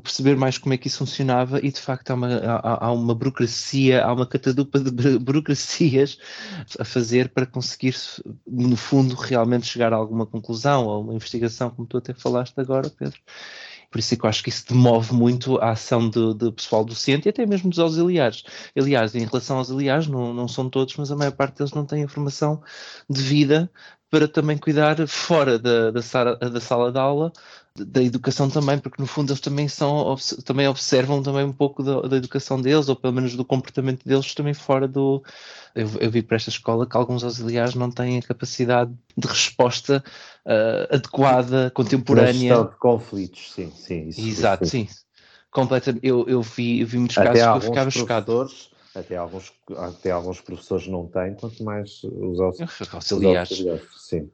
perceber mais como é que isso funcionava e de facto há uma, há, há uma burocracia, há uma catadupa de burocracias a fazer para conseguir, no fundo, realmente chegar a alguma conclusão ou uma investigação, como tu até falaste agora, Pedro. Por isso é que eu acho que isso demove muito a ação do, do pessoal docente e até mesmo dos auxiliares. Aliás, em relação aos auxiliares, não, não são todos, mas a maior parte deles não tem a formação devida para também cuidar fora da, da, sala, da sala de aula da educação também, porque no fundo eles também são também observam também um pouco da, da educação deles, ou pelo menos do comportamento deles também fora do. Eu, eu vi para esta escola que alguns auxiliares não têm a capacidade de resposta uh, adequada, contemporânea. de conflitos, sim, sim. Isso, Exato, isso. sim. Completamente. Eu, eu, vi, eu vi muitos até casos que eu ficava chocado. Até alguns, até alguns professores não têm, quanto mais os auxiliares. Os auxiliares sim.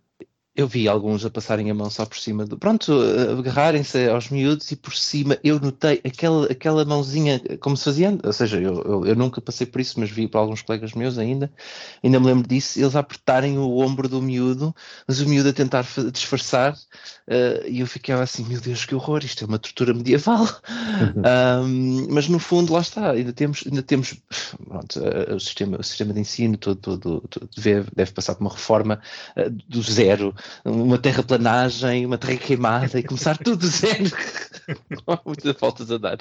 Eu vi alguns a passarem a mão só por cima do. Pronto, agarrarem-se aos miúdos e por cima eu notei aquela, aquela mãozinha como se fazia. Ou seja, eu, eu, eu, nunca passei por isso, mas vi para alguns colegas meus ainda. Ainda me lembro disso, eles apertarem o ombro do miúdo, mas o miúdo a tentar disfarçar. Uh, e eu fiquei assim, meu Deus, que horror, isto é uma tortura medieval. um, mas no fundo, lá está, ainda temos, ainda temos pronto, uh, o, sistema, o sistema de ensino todo, todo, todo deve, deve, passar por uma reforma uh, do zero uma terraplanagem, uma terra queimada e começar tudo do zero. Muitas voltas a dar.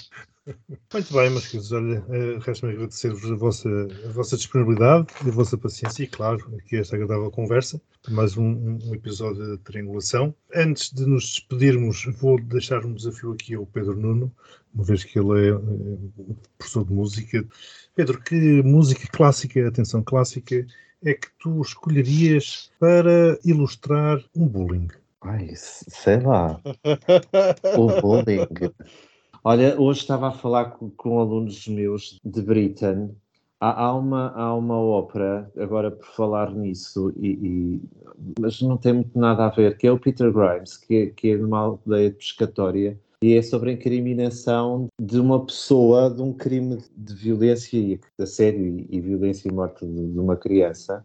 Muito bem, meus queridos, olha, uh, resta-me agradecer-vos a vossa, a vossa disponibilidade a vossa paciência e, claro, aqui esta agradável conversa, mais um, um, episódio de triangulação. Antes de nos despedirmos, vou deixar um desafio aqui ao Pedro Nuno, uma vez que ele é uh, professor de música. Pedro, que música clássica, atenção clássica, é que tu escolherias para ilustrar um bullying? Ai, sei lá. o bullying. Olha, hoje estava a falar com, com alunos meus de Britain Há, há uma, há uma ópera, agora por falar nisso, e, e- mas não tem muito nada a ver, que é o Peter Grimes, que, é- que é numa aldeia pescatória, e é sobre a incriminação de uma pessoa de um crime de violência e- a sério e, violência e morte de, uma criança.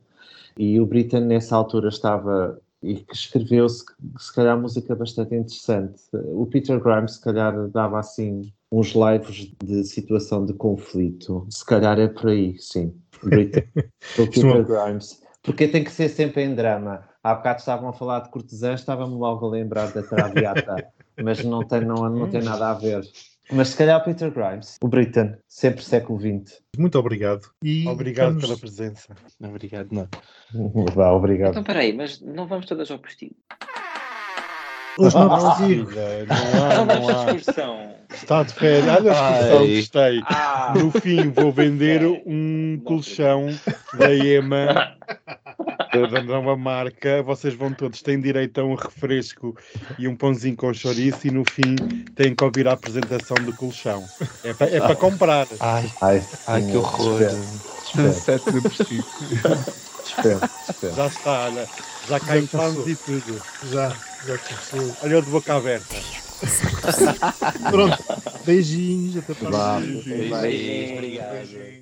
E o Britton, nessa altura, estava e que escreveu-se, se calhar, música bastante interessante. O Peter Grimes, se calhar, dava assim uns lives de situação de conflito. Se calhar é por aí, sim. Britton. O Peter Grimes. Porque tem que ser sempre em drama. Há bocado estavam a falar de cortesãs, estava-me logo a lembrar da Traviata, mas não tem, não, não tem nada a ver. Mas se calhar o Peter Grimes, o Britton, sempre século XX. Muito obrigado. E Obrigado vamos- pela presença. Obrigado, não. Vá, obrigado. Então, peraí, mas não vamos todas ao postigo. Hoje não Ah, consigo. não há, excursão. Está de férias. Olha a excursão, gostei. Ah, No fim, vou vender um colchão da EMA, da nova marca. Vocês vão todos, têm direito a um refresco e um pãozinho com chouriço. E no fim, têm que ouvir a apresentação do colchão. É para é comprar. Ai, Ai, ai que horror. Sete espera. Já está, olha. Já caem planos e tudo. Já, já começou. Olha o de boca aberta. Pronto. Beijinhos, até para próxima. beijinhos, obrigado. obrigado.